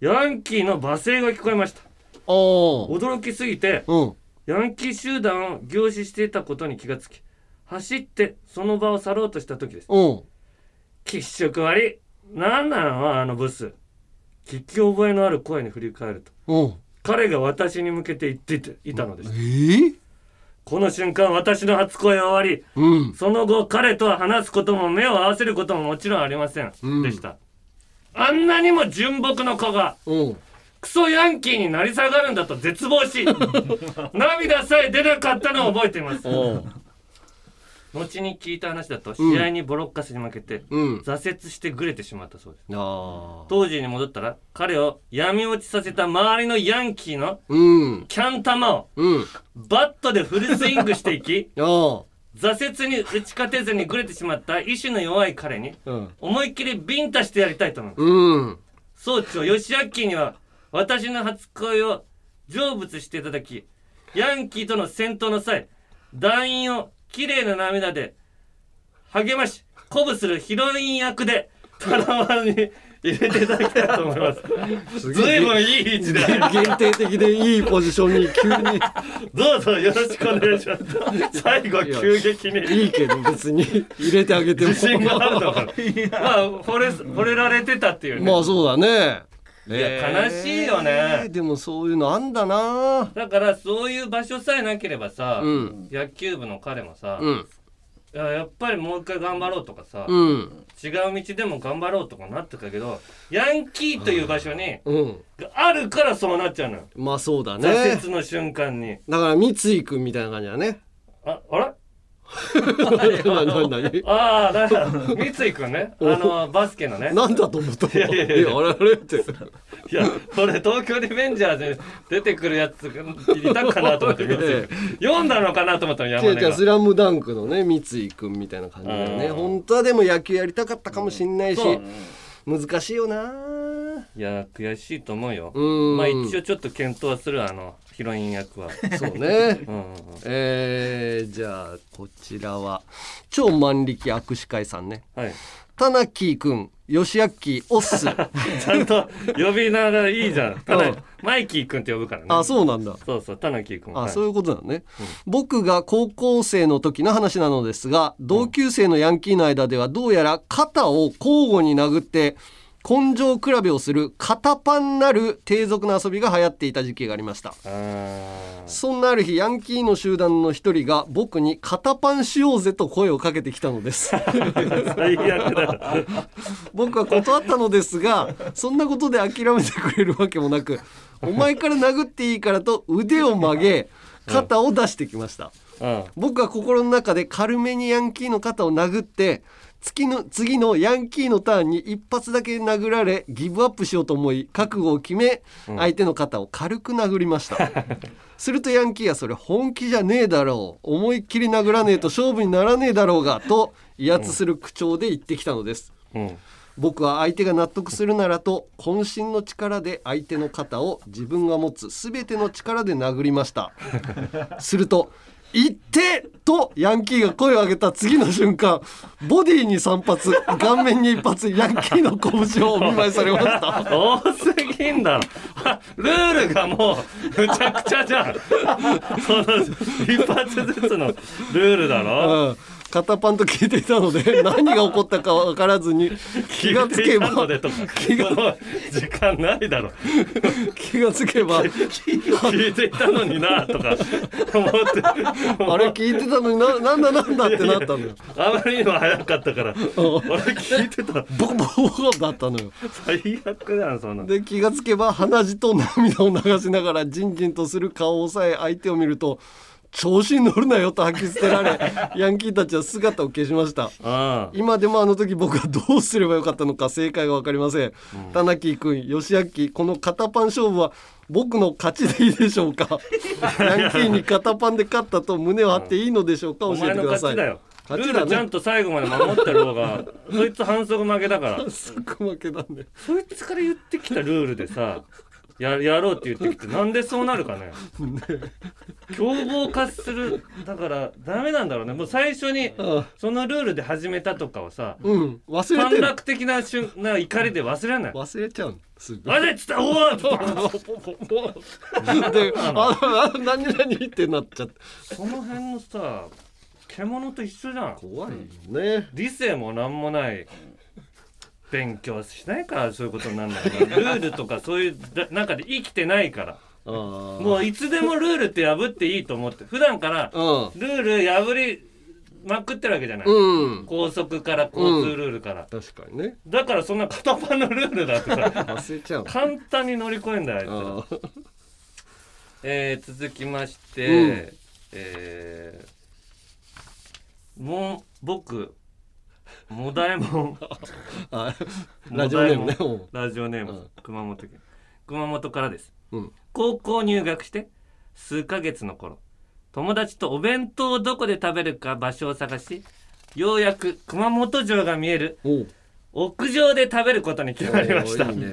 ヤンキーの罵声が聞こえました。驚きすぎて、ヤンキー集団を凝視していたことに気がつき走ってその場を去ろうとした時です。うん。喫色悪い。何なのあのブス聞き覚えのある声に振り返るとう。ん彼が私に向けて言っていたのです。えこの瞬間私の初恋は終わり、うん。その後彼とは話すことも目を合わせることももちろんありません、うん。でした。あんなにも純朴の子がう。んクソヤンキーになり下がるんだと絶望し [LAUGHS] 涙さえ出なかったのを覚えています後に聞いた話だと試合にボロッカスに負けて、うん。挫折してグレてしまったそうです。あ当時に戻ったら彼を闇落ちさせた周りのヤンキーのうん。キャン玉をうん。バットでフルスイングしていき [LAUGHS] 挫折に打ち勝てずにグレてしまった意志の弱い彼にうん。思いっきりビンタしてやりたいと思う。うん。総長吉明には私の初恋を成仏していただきヤンキーとの戦闘の際団員を綺麗な涙で励まし鼓舞するヒロイン役でタラマンに入れていただきたいと思います。ずいぶんいい位置で。限定的でいいポジションに急に。どうぞよろしくお願いします。最後急激に。いいけど別に入れてあげても。自信があるのかな。[LAUGHS] まあ惚れ惚れられてたっていうね。まあそうだねいや悲しいよね。でもそういうのあんだな。だからそういう場所さえなければさ、うん。野球部の彼もさ、うん。いややっぱりもう一回頑張ろうとかさ、うん。違う道でも頑張ろうとかなってたけどヤンキーという場所に、あるからそうなっちゃうのよ、まあそうだね。挫折の瞬間に。だから三井君みたいな感じだね。ああれ？ああだから三井君ねあのバスケのねなんだと思ったいやいやいやあれあれっていやこれ東京リベンジャーズに出てくるやつがいたかなと思って三井君読んだのかなと思ったの山根が違う違うスラムダンクのね三井君みたいな感じだよね本当はでも野球やりたかったかもしんないし難しいよないや悔しいと思うよ。うん。まあ一応ちょっと検討はするあのヒロイン役は。そうね。[LAUGHS] うんうんうん。えー、じゃあこちらは超万力握手会さんね。はい。田中君吉明オッスちゃんと呼び名がいいじゃん。ただマイキー君って呼ぶからね。あそうなんだ。そうそう田中君あ、そういうことなのね、僕が高校生の時の話なのですが同級生のヤンキーの間ではどうやら肩を交互に殴って根性比べをする肩パンなる低俗な遊びが流行っていた時期がありました。そんなある日ヤンキーの集団の一人が僕に肩パンしようぜと声をかけてきたのです。最悪だ。僕は断ったのですがそんなことで諦めてくれるわけもなくお前から殴っていいからと腕を曲げ肩を出してきました、うん。僕は心の中で軽めにヤンキーの肩を殴って次の次のヤンキーのターンに一発だけ殴られギブアップしようと思い覚悟を決めうん。相手の肩を軽く殴りました、[LAUGHS] するとヤンキーはそれ本気じゃねえだろう。思いっきり殴らねえと勝負にならねえだろうがと威圧する口調で言ってきたのです、うん。僕は相手が納得するならと渾身の力で相手の肩を自分が持つ全ての力で殴りました。[LAUGHS] すると「行って!」とヤンキーが声を上げた次の瞬間ボディに3発顔面に1発ヤンキーの拳をお見舞いされました。多すぎんだろ。ルールがもうむちゃくちゃじゃん。[LAUGHS] その一発ずつのルールだろ、うん肩パンと聞いていたので [LAUGHS] 何が起こったか分からずに気がつけば気が時間ないだろ。気がつけば聞いていたのになとか思って。あれ聞いてたのにななんだなんだってなったのよ。あまりにも早かったから。あれ聞いてた。ボコボコボコだったのよ。最悪だなそんなで気がつけば鼻血と涙を流しながらじんじんとする顔をさえ相手を見ると調子に乗るなよと吐き捨てられ [LAUGHS] ヤンキーたちは姿を消しました。あ今でもあの時僕はどうすればよかったのか正解が分かりません、田中君吉明この肩パン勝負は僕の勝ちでいいでしょうか？[LAUGHS] ヤンキーに肩パンで勝ったと胸を張っていいのでしょうか？教えお前のてください。勝ちだよ。ルールちゃんと最後まで守ってる方がそいつ反則負けだから。[LAUGHS] すぐ負けだね。そいつから言ってきたルールでさややろうって言ってきてなんでそうなるかね。凶暴化するだからダメなんだろうね。もう最初にそのルールで始めたとかをさうん。忘れ短絡的な瞬な怒りで忘れない。忘れちゃうの。すぐあれっつったらおおっつってでああ何何ってなっちゃって。その辺のさ獣と一緒じゃん。怖いね。理性も何もない勉強しないからそういうことになるんだよなルールとかそういうだ中で生きてないから。ももういつでもルールって破っていいと思って。普段からルうん。ール破りまくってるわけじゃない、うん。高速から交通ルールから、確かにね。だからそんな片パンのルールだってさ忘れちゃう。簡単に乗り越えんだよあいつら。えー続きまして、うん。えーもう僕もだえもんあラジオネームねんラジオネーム、うん。熊本県。熊本からです。うん。高校入学して数ヶ月の頃友達とお弁当をどこで食べるか場所を探しようやく熊本城が見えるおう。屋上で食べることに決まりました。おーいいね。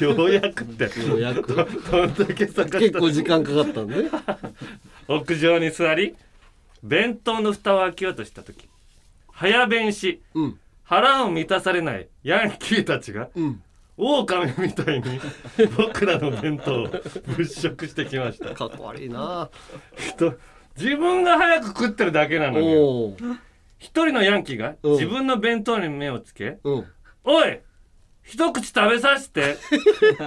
ようやくって。ようやく。どどんだけ探した結構時間かかったんでね。[LAUGHS] 屋上に座り弁当の蓋を開けようとした時早弁しうん。腹を満たされないヤンキーたちがうん。狼みたいに [LAUGHS] 僕らの弁当を物色してきました。かっこ悪いな。人自分が早く食ってるだけなのに。一人のヤンキーがうん。自分の弁当に目をつけうん「おい一口食べさせて」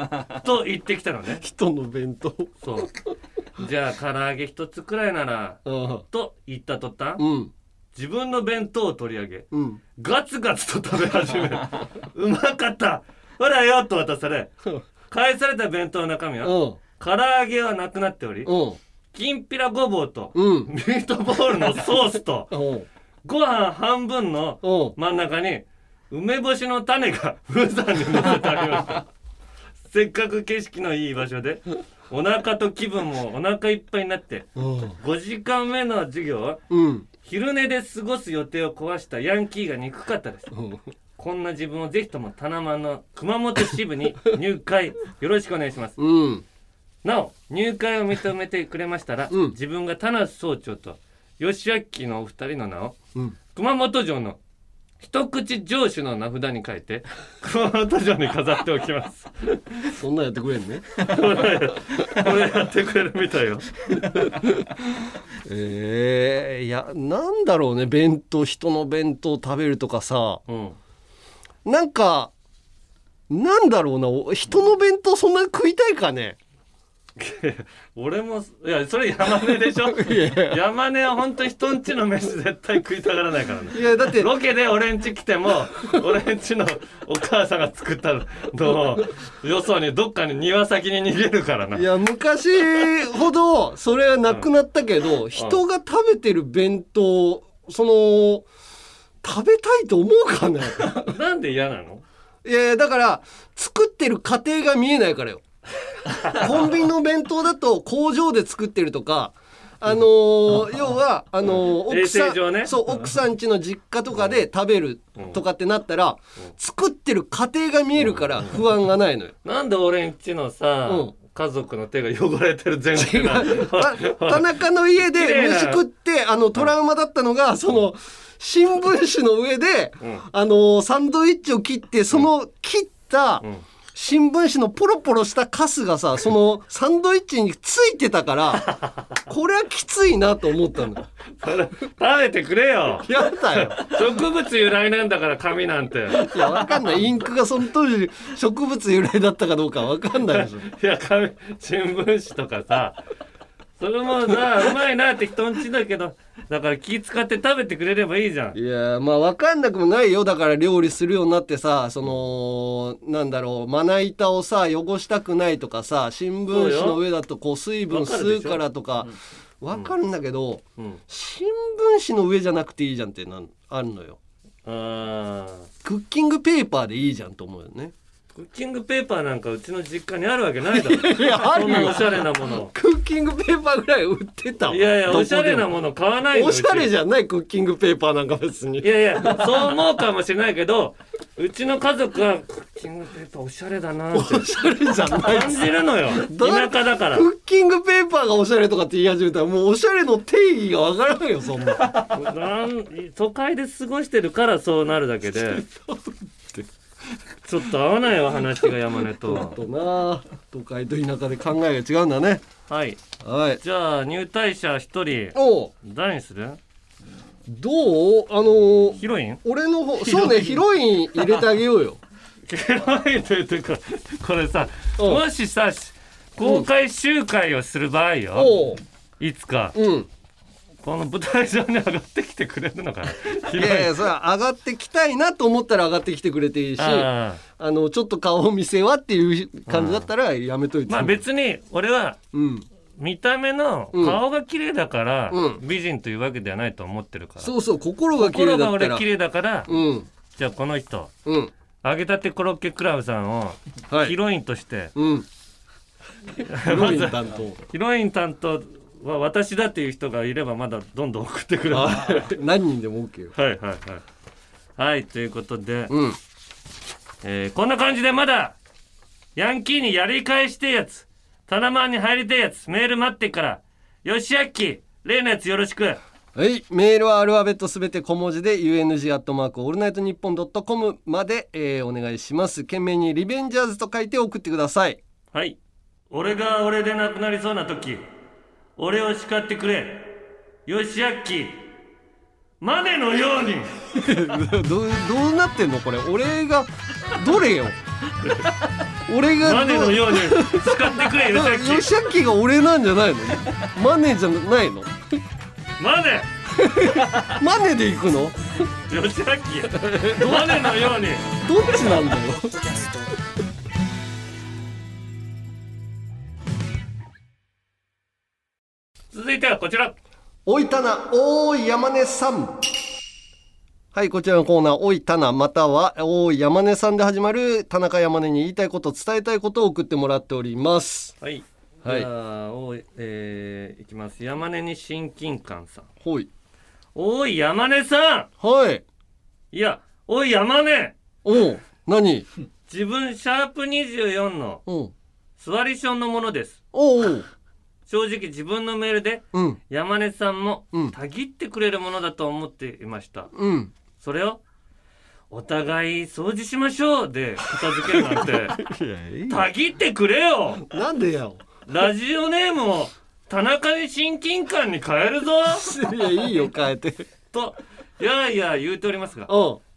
[LAUGHS] と言ってきたのね。人の弁当。そう。じゃあ唐揚げ一つくらいならあと言った途端うん自分の弁当を取り上げうん。ガツガツと食べ始める。[LAUGHS] うまかった。ほらよと渡され返された弁当の中身はうん。唐揚げはなくなっておりうん。きんぴらごぼうとうん。ミートボールのソースと [LAUGHS] うん。ご飯半分のうん。真ん中に梅干しの種が [LAUGHS] 無残に乗せてありました。せっかく景色のいい場所でお腹と気分もお腹いっぱいになってうん。5時間目の授業はうん昼寝で過ごす予定を壊したヤンキーが憎かったです。うん。こんな自分をぜひともタナマンの熊本支部に [LAUGHS] 入会よろしくお願いします。うん。なお入会を認めてくれましたら、うん。自分が田無総長と吉明のお二人の名をうん。熊本城の一口城主の名札に書いて熊本城に飾っておきます。そんなんやってくれんね。これやってくれるみたいよ。ええいやなんだろうね。弁当人の弁当食べるとかさ。うん。なんかなんだろうな。お人の弁当そんなに食いたいかね [LAUGHS] 俺もいやそれ山根でしょ？[LAUGHS] 山根は本当人んちの飯絶対食いたがらないからね。いやだって。ロケで俺んち来ても [LAUGHS] 俺んちのお母さんが作ったのをよそにどっかに庭先に逃げるからな。いや昔ほどそれはなくなったけど、人が食べてる弁当その食べたいと思うかね？なんで嫌なの？いやいやだから作ってる過程が見えないからよ [LAUGHS] コンビニの弁当だと工場で作ってるとかあのー要はあのー衛奥さん、ね。そう奥さん家の実家とかで食べるとかってなったら、作ってる過程が見えるから不安がないのよ。なんで俺んちのさ、うん。家族の手が汚れてる前提なた田中の家で [LAUGHS] 飯食ってあのトラウマだったのがその新聞紙の上で、うん。あのサンドイッチを切ってその切った、うん新聞紙のポロポロしたカスがさその [LAUGHS] サンドイッチについてたからこれはきついなと思ったの。食べてくれよ。やだよ。植物由来なんだから紙なんて。いやわかんない。インクがその当時植物由来だったかどうかわかんないでしょ。いや紙新聞紙とかさそれもさうまいなって人んちだけどだから気使って食べてくれればいいじゃん。いやまあ分かんなくもないよ。だから料理するようになってさそのなんだろうまな板をさ汚したくないとかさ新聞紙の上だとこう水分吸うからとか分かるんだけど、うん。新聞紙の上じゃなくていいじゃんってなんあるのよ。あクッキングペーパーでいいじゃんと思うよね。ークッキングペーパーなんかうちの実家にあるわけないだろ。いやあるよ。そんなおしゃれなもの。クッキングペーパーぐらい売ってたわ。いやいやおしゃれなもの買わないのおしゃれじゃゃないクッキングペーパーなんか別に。いやいやそう思うかもしれないけどうちの家族はクッキングペーパーおしゃれだなって。おしゃれじゃない。感じるのよ。だ田舎だから。クッキングペーパーがおしゃれとかって言い始めたらもうおしゃれの定義がわからんよそんな。[LAUGHS] なん都会で過ごしてるからそうなるだけで [LAUGHS] [LAUGHS] ちょっと合わないわ話が山根と。とな都会と田舎で考えが違うんだね。はい。はい。じゃあ入隊者一人おう。誰にする？どう？あのーヒロイン？俺の方そうねヒロイン入れてあげようよ。[LAUGHS] ヒロインというかこれさう。んもしさ公開集会をする場合よ。いつか。うんこの舞台上に上がってきてくれるのかな？ヒ [LAUGHS] いやいやそれは上がってきたいなと思ったら上がってきてくれていいしああ。のちょっと顔見せはっていう感じだったらやめといて。まあ別に俺はうん。見た目のうん顔が綺麗だからうん。美人というわけではないと思ってるから。そうそう心が綺麗心だったら。が俺綺麗だからうん。じゃあこの人うん。揚げたてコロッケクラブさんをはい。ヒロインとしてうん。[LAUGHS] ヒロイン担当。ヒロイン担当は私だっていう人がいればまだどんどん送ってくれあは何人でも OK よ。いはいはい。はいということで、うん。えーこんな感じでまだヤンキーにやり返してえやつ。タナマンに入りたいやつ。メール待ってっから。よしあっき例のやつよろしく。はい、メールはアルファベットすべて小文字で UNG アットマークオールナイトニッポンドットコムまで、えーお願いします。件名にリベンジャーズと書いて送ってください。はい。俺が俺でなくなりそうな時俺を叱ってくれ。よしあっきマネのように。[LAUGHS] どうどうなってんの？これ。俺がどれよ？[LAUGHS] 俺がマネのように。叱ってくれ [LAUGHS] よしあっきヨシャッキが俺なんじゃないの？マネじゃないの？マネマネで行くの？よしあっきマネのように。どっちなんだよ？続いてはこちら。おいたな、おーい山根さん。はい、こちらのコーナー、おいたな、または、おーい山根さんで始まる、田中山根に言いたいこと、伝えたいことを送ってもらっております。はい。はい。じゃあおいえーいきます。山根に親近感さん。ほい。おい山根さはい。んいやおい山根。おう、何？自分シャープ24のおう、座りションのものです。おう、正直自分のメールでうん、山根さんもうん。たぎってくれるものだと思っていました。うん。それをお互い掃除しましょうで片付けるなんて。[LAUGHS] たぎってくれよ。なんでやお。ラジオネームを田中に親近感に変えるぞ。[LAUGHS] いや、いいよ、変えて。といやいや言うておりますが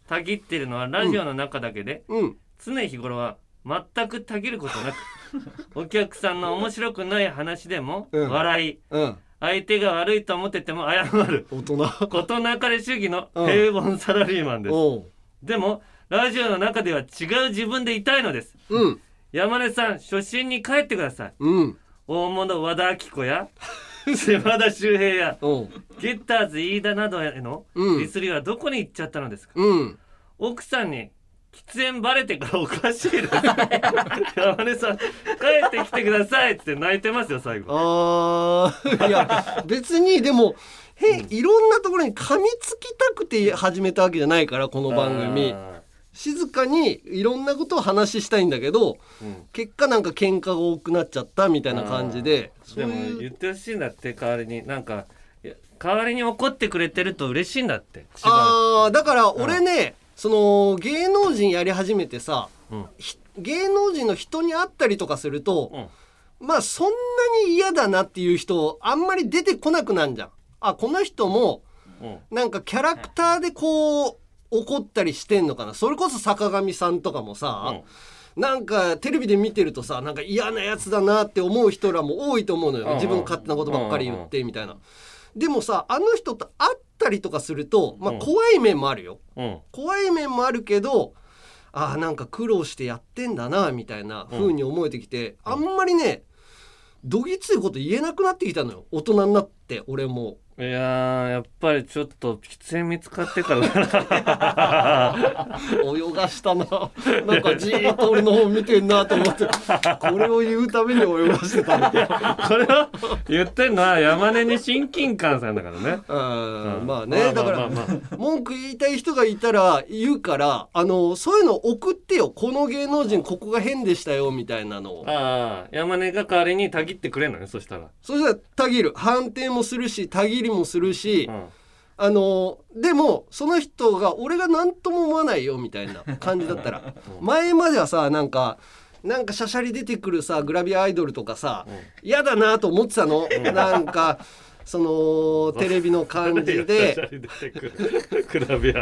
たぎってるのはラジオの中だけで、うん、常日頃は全くたぎることなく [LAUGHS] お客さんの面白くない話でもうん。笑い、うん。相手が悪いと思ってても謝る。大人。事なかれ主義のうん。平凡サラリーマンです、おう、でもラジオの中では違う自分でいたいのです。うん、山根さん初心に帰ってください。うん、大物和田アキ子や [LAUGHS] 島田秀平やゲッターズ飯田などへのうん。ディスりはどこに行っちゃったのですか、うん。奥さんに喫煙バレてからおかしいです。山根さん帰ってきてくださいって泣いてますよ最後。あーいや別にでもへいろんなところに噛みつきたくて始めたわけじゃないからこの番組。あ静かにいろんなことを話したいんだけどーうん。結果なんか喧嘩が多くなっちゃったみたいな感じででも言ってほしいんだって代わりに。なんか代わりに怒ってくれてると嬉しいんだってあーだから俺ねその芸能人やり始めてさうん。ひ芸能人の人に会ったりとかすると、まあそんなに嫌だなっていう人あんまり出てこなくなんじゃん。あこの人もなんかキャラクターでこう怒ったりしてんのかな。それこそ坂上さんとかもさ、なんかテレビで見てるとさなんか嫌なやつだなって思う人らも多いと思うのよ、うん。自分の勝手なことばっかり言ってみたいな。でもさあの人と会ったりとかすると、まあ、怖い面もあるよ。うん。怖い面もあるけどあーなんか苦労してやってんだなみたいな風に思えてきて、あんまりねどぎついこと言えなくなってきたのよ。大人になって俺も。いやーやっぱりちょっと喫煙見つかってから。[LAUGHS] 泳がしたな。なんかじーっと俺の方見てんなと思って。これを言うために泳がしてたんだこれを言ってんのは山根に親近感さんだからね。うん。まあね。だから文句言いたい人がいたら言うからあのそういうの送ってよ。この芸能人ここが変でしたよみたいなのを。ああ山根が代わりにたぎってくれんのねそしたら。そしたらたぎる。判定もするしたぎりもするし、あのでもその人が俺が何とも思わないよみたいな感じだったら [LAUGHS] 前まではさなんかなんかしゃしゃり出てくるさグラビアアイドルとかさ嫌、だなと思ってたの、なんかその [LAUGHS] テレビの感じで。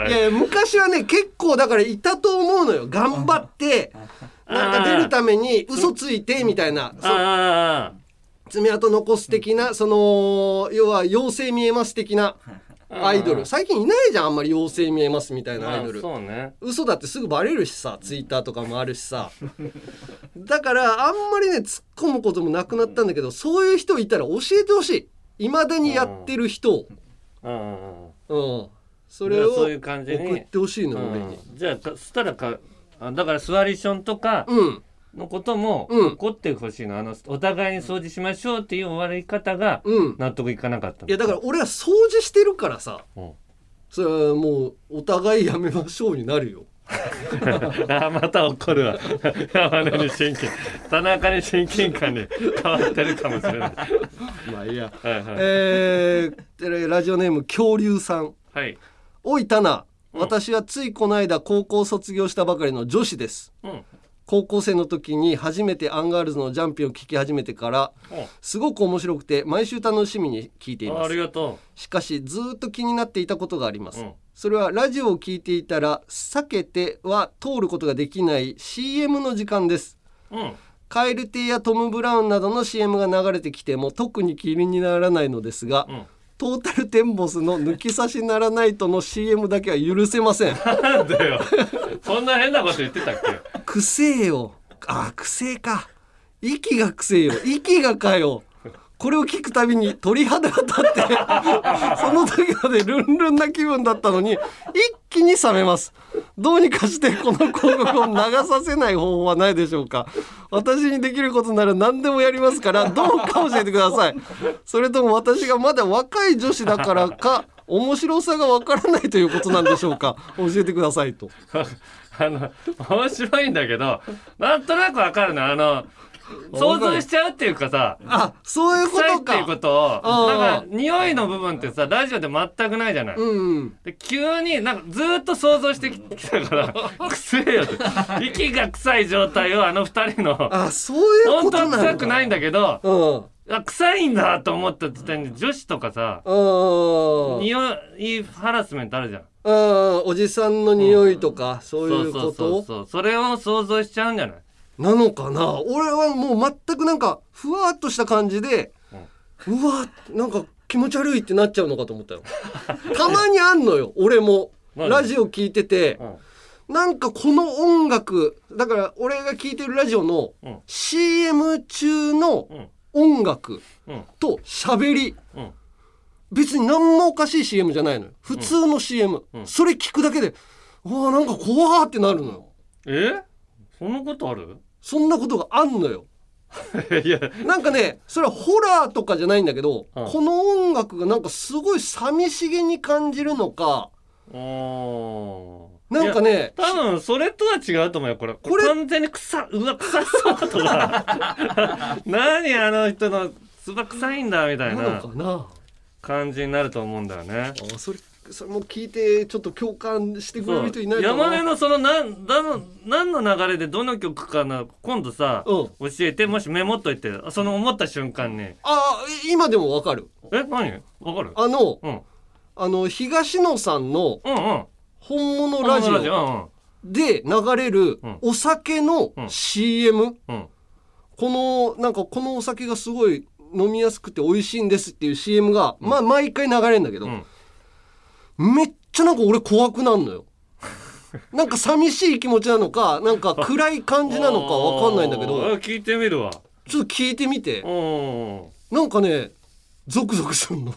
いやいや昔はね結構だからいたと思うのよ。頑張ってなんか出るために嘘ついてみたいな爪痕残す的なその要は妖精見えます的なアイドル。最近いないじゃんあんまり妖精見えますみたいなアイドル。そうね。嘘だってすぐバレるしさツイッターとかもあるしさ。だからあんまりね突っ込むこともなくなったんだけどそういう人いたら教えてほしい。いまだにやってる人を。うん。うんうんうん。それをそういう感じに。送ってほしいのうん。俺にじゃあかそしたらかあだから座りションとかうんのこともうん。怒ってほしいの。あのお互いに掃除しましょうっていう終わり方がうん。納得いかなかったいやだから俺は掃除してるからさ。うん。それはもうお互いやめましょうになるよ。[LAUGHS] あまた怒るわ。山根に親近。[LAUGHS] 田中に親近感に変わってるかもしれない。まあいいや。はいはい、えー、ラジオネーム恐竜さん。はい。おいタナ。私はついこの間高校卒業したばかりの女子です。うん高校生の時に初めてアンガールズのジャンピンを聞き始めてからすごく面白くて毎週楽しみに聞いていああますりがとしかしずーっと気になっていたことがあります、うん。それはラジオを聞いていたら避けては通ることができない CM の時間です。ううん。カエル亭やトム・ブラウンなどの CM が流れてきても特に気にならないのですが、うんトータルテンボスの抜き差しならないとの CM だけは許せません。[LAUGHS] なんだよ。そんな変なこと言ってたっけ？くせえよ。あくせえか。息がくせえよ。息がかよこれを聞くたびに鳥肌が立って [LAUGHS] その時までルンルンな気分だったのに一気に冷めます。どうにかしてこの広告を流させない方法はないでしょうか。私にできることなら何でもやりますからどうか教えてください。それとも私がまだ若い女子だからか面白さがわからないということなんでしょうか。教えてくださいと。[LAUGHS] あの面白いんだけどなんとなくわかるなあの想像しちゃうっていうかさあそういうことか。臭いっていうことをうん。なんか匂いの部分ってさラジオで全くないじゃない、うんで急になんかずーっと想像してきたから「[LAUGHS] くせえよ」って。息が臭い状態をあの二人のあそういう本当ことなんだは臭くないんだけどうん。あ臭いんだと思った時点で女子とかさうん匂いハラスメントあるじゃん。うんおじさんの匂いとか、そういうこそうそうそうとそう。それを想像しちゃうんじゃない？なのかな？俺はもう全くなんかふわっとした感じで、うわなんか気持ち悪いってなっちゃうのかと思ったよ。[LAUGHS] たまにあんのよ俺も。何ラジオ聞いてて、なんかこの音楽だから俺が聞いてるラジオのうん。CM 中の音楽うん。と喋り、うん。別に何もおかしい CM じゃないのよ。普通の CM、うん。それ聞くだけでうわなんか怖ーってなるのよ。え？そんなことある？そんなことがあんのよ。[LAUGHS] いや。なんかねそれはホラーとかじゃないんだけど、うん。この音楽がなんかすごい寂しげに感じるのか。おなんかね多分それとは違うと思うよ。これこれ完全に臭うわ臭そうとか [LAUGHS] 何あの人のつば臭いんだみたいな感じになると思うんだよね。あそれそれも聞いてちょっと共感してくれる人いないかな。山根のそのなんだの何の流れでどの曲かな今度さ、教えてもしメモっといてその思った瞬間に。あ今でもわかる。え何？わかる？あの、うん。あの東野さんの本物ラジオで流れるお酒の CM、うん。このなんかこのお酒がすごい飲みやすくて美味しいんですっていう CM が、まあ毎回流れるんだけど、めっちゃなんか俺怖くなんのよ。[LAUGHS] なんか寂しい気持ちなのかなんか暗い感じなのかわかんないんだけあど聞いてみるわ。ちょっと聞いてみて。うんなんかねゾクゾクするの。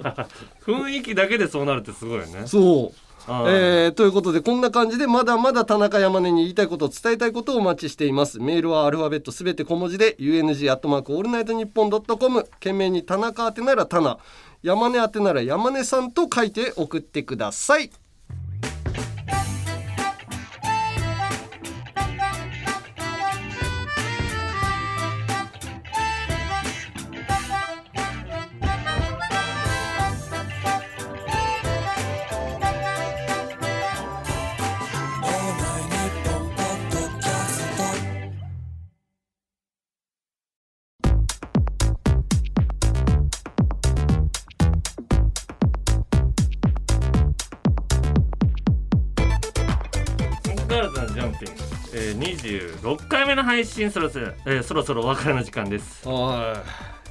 [LAUGHS] 雰囲気だけでそうなるってすごいよね。そう。えーということでこんな感じでまだまだ田中山根に言いたいこと伝えたいことをお待ちしています。メールはアルファベットすべて小文字で UNG アットマークオールナイトニッポンドットコム件名に田中宛てなら田名山根宛てなら山根さんと書いて送ってください。配信そろそろ、えーそろそろお別れの時間です。は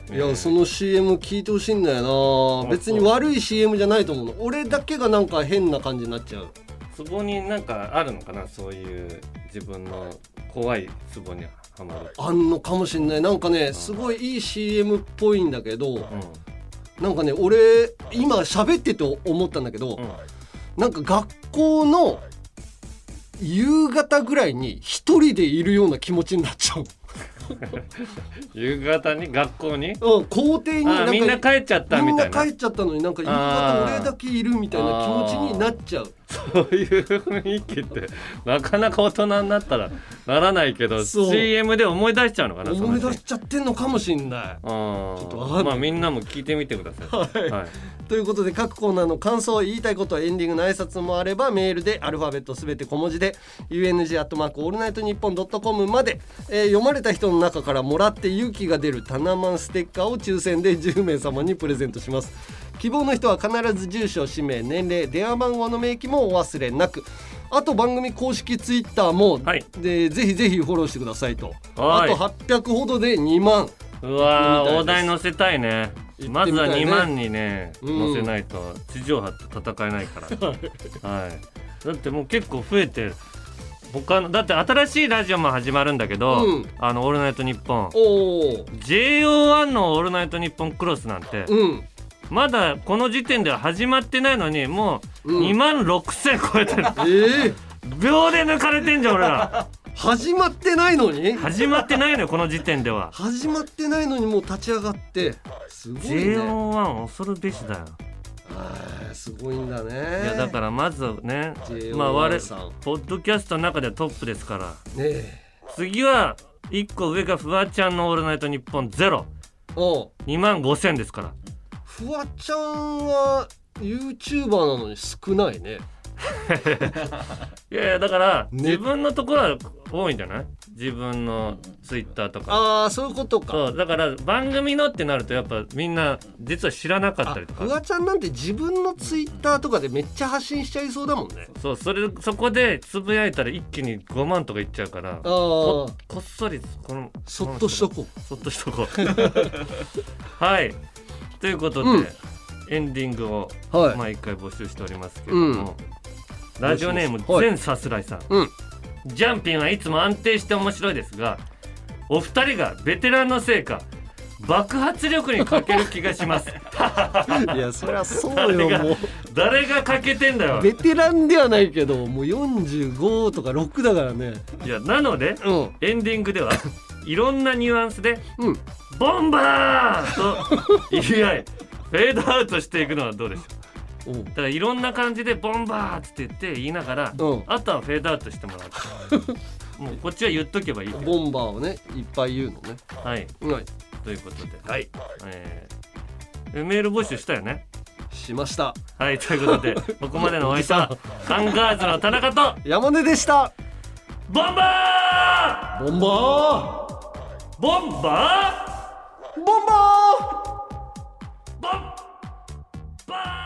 い。いやその CM 聞いてほしいんだよな。別に悪い CM じゃないと思うの。俺だけがなんか変な感じになっちゃう。ツボになんかあるのかな？そういう自分の怖いツボにはまる。あんのかもしんない。なんかねすごいいい CM っぽいんだけど、なんかね俺今喋ってて思ったんだけど、なんか学校の夕方ぐらいに一人でいるような気持ちになっちゃう。[LAUGHS] 夕方に？学校に？うん、校庭にんかみんな帰っちゃったみたいな。みんな帰っちゃったのになんか夕方俺だけいるみたいな気持ちになっちゃう。そういう雰囲気ってなかなか大人になったらならないけどそう。CM で思い出しちゃうのかな思い出しちゃってんのかもしんない。あー。まあみんなも聞いてみてください、はい。ということで各コーナーの感想言いたいことエンディングの挨拶もあればメールでアルファベットすべて小文字で UNG アットマークオールナイトニッポンドットコムまで、えー読まれた人の中からもらって勇気が出るタナマンステッカーを抽選で10名様にプレゼントします。希望の人は必ず住所氏名年齢電話番号の明記もお忘れなく。あと番組公式ツイッターも、でぜひぜひフォローしてくださいと。あはいと800ほどで2万うわー大台乗せたいね。行まずはってみたいね。2万にねうん。乗せないと地上波と戦えないから。[LAUGHS] はい。だってもう結構増えて他のだって新しいラジオも始まるんだけど「うん。あのオールナイトニッポン」おお JO1 の「オールナイトニッポンクロス」なんて、うん。まだこの時点では始まってないのにもう2万6,000超えてる、ええ秒で抜かれてんじゃん俺ら。始まってないのに？始まってないのよこの時点では。始まってないのにもう立ち上がって。すごいね。JO1 恐るべしだよすごいんだね。いやだからまずね JO1 まあ我ポッドキャストの中ではトップですから。ねえ。次は1個上がフワちゃんの「オールナイトニッポンゼロ。お2万5,000ですから。フワちゃんは YouTuber なのに少ないね。[LAUGHS] いやいやだから自分のところは多いんじゃない？自分のツイッターとか。ああそういうことか。そうだから番組のってなるとやっぱみんな実は知らなかったりとか。フワちゃんなんて自分のツイッターとかでめっちゃ発信しちゃいそうだもんね。そうそれそこでつぶやいたら一気に5万とかいっちゃうから。ー。ここっそりこのそっとしとこう。そっとしとこう。[LAUGHS] はい。ということで、うん。エンディングをはい。毎回募集しておりますけれども、ラジオネームはい。全さすらいさん、うんジャンピンはいつも安定して面白いですがお二人がベテランのせいか爆発力に欠ける気がします。[LAUGHS] いやそりゃそうよもう。誰が欠けてんだよ。ベテランではないけどもう45とか6だからね。いやなので、エンディングでは [LAUGHS] いろんなニュアンスでうん「ボンバー!」と言い合い [LAUGHS] フェードアウトしていくのはどうでしょう？う、だからいろんな感じで「ボンバー!」って言って言いながら、うん、あとはフェードアウトしてもらう [LAUGHS] もうこっちは言っとけばいいボンバーをねいっぱい言うのね。はい、はい、ということで。はい、えー、メール募集したよね？しました。はいということで [LAUGHS] ここまでのおい手はアンガーズの田中と山根でした。ボンバー！ボンバー？ボンバー！ボンバー！ボンバー！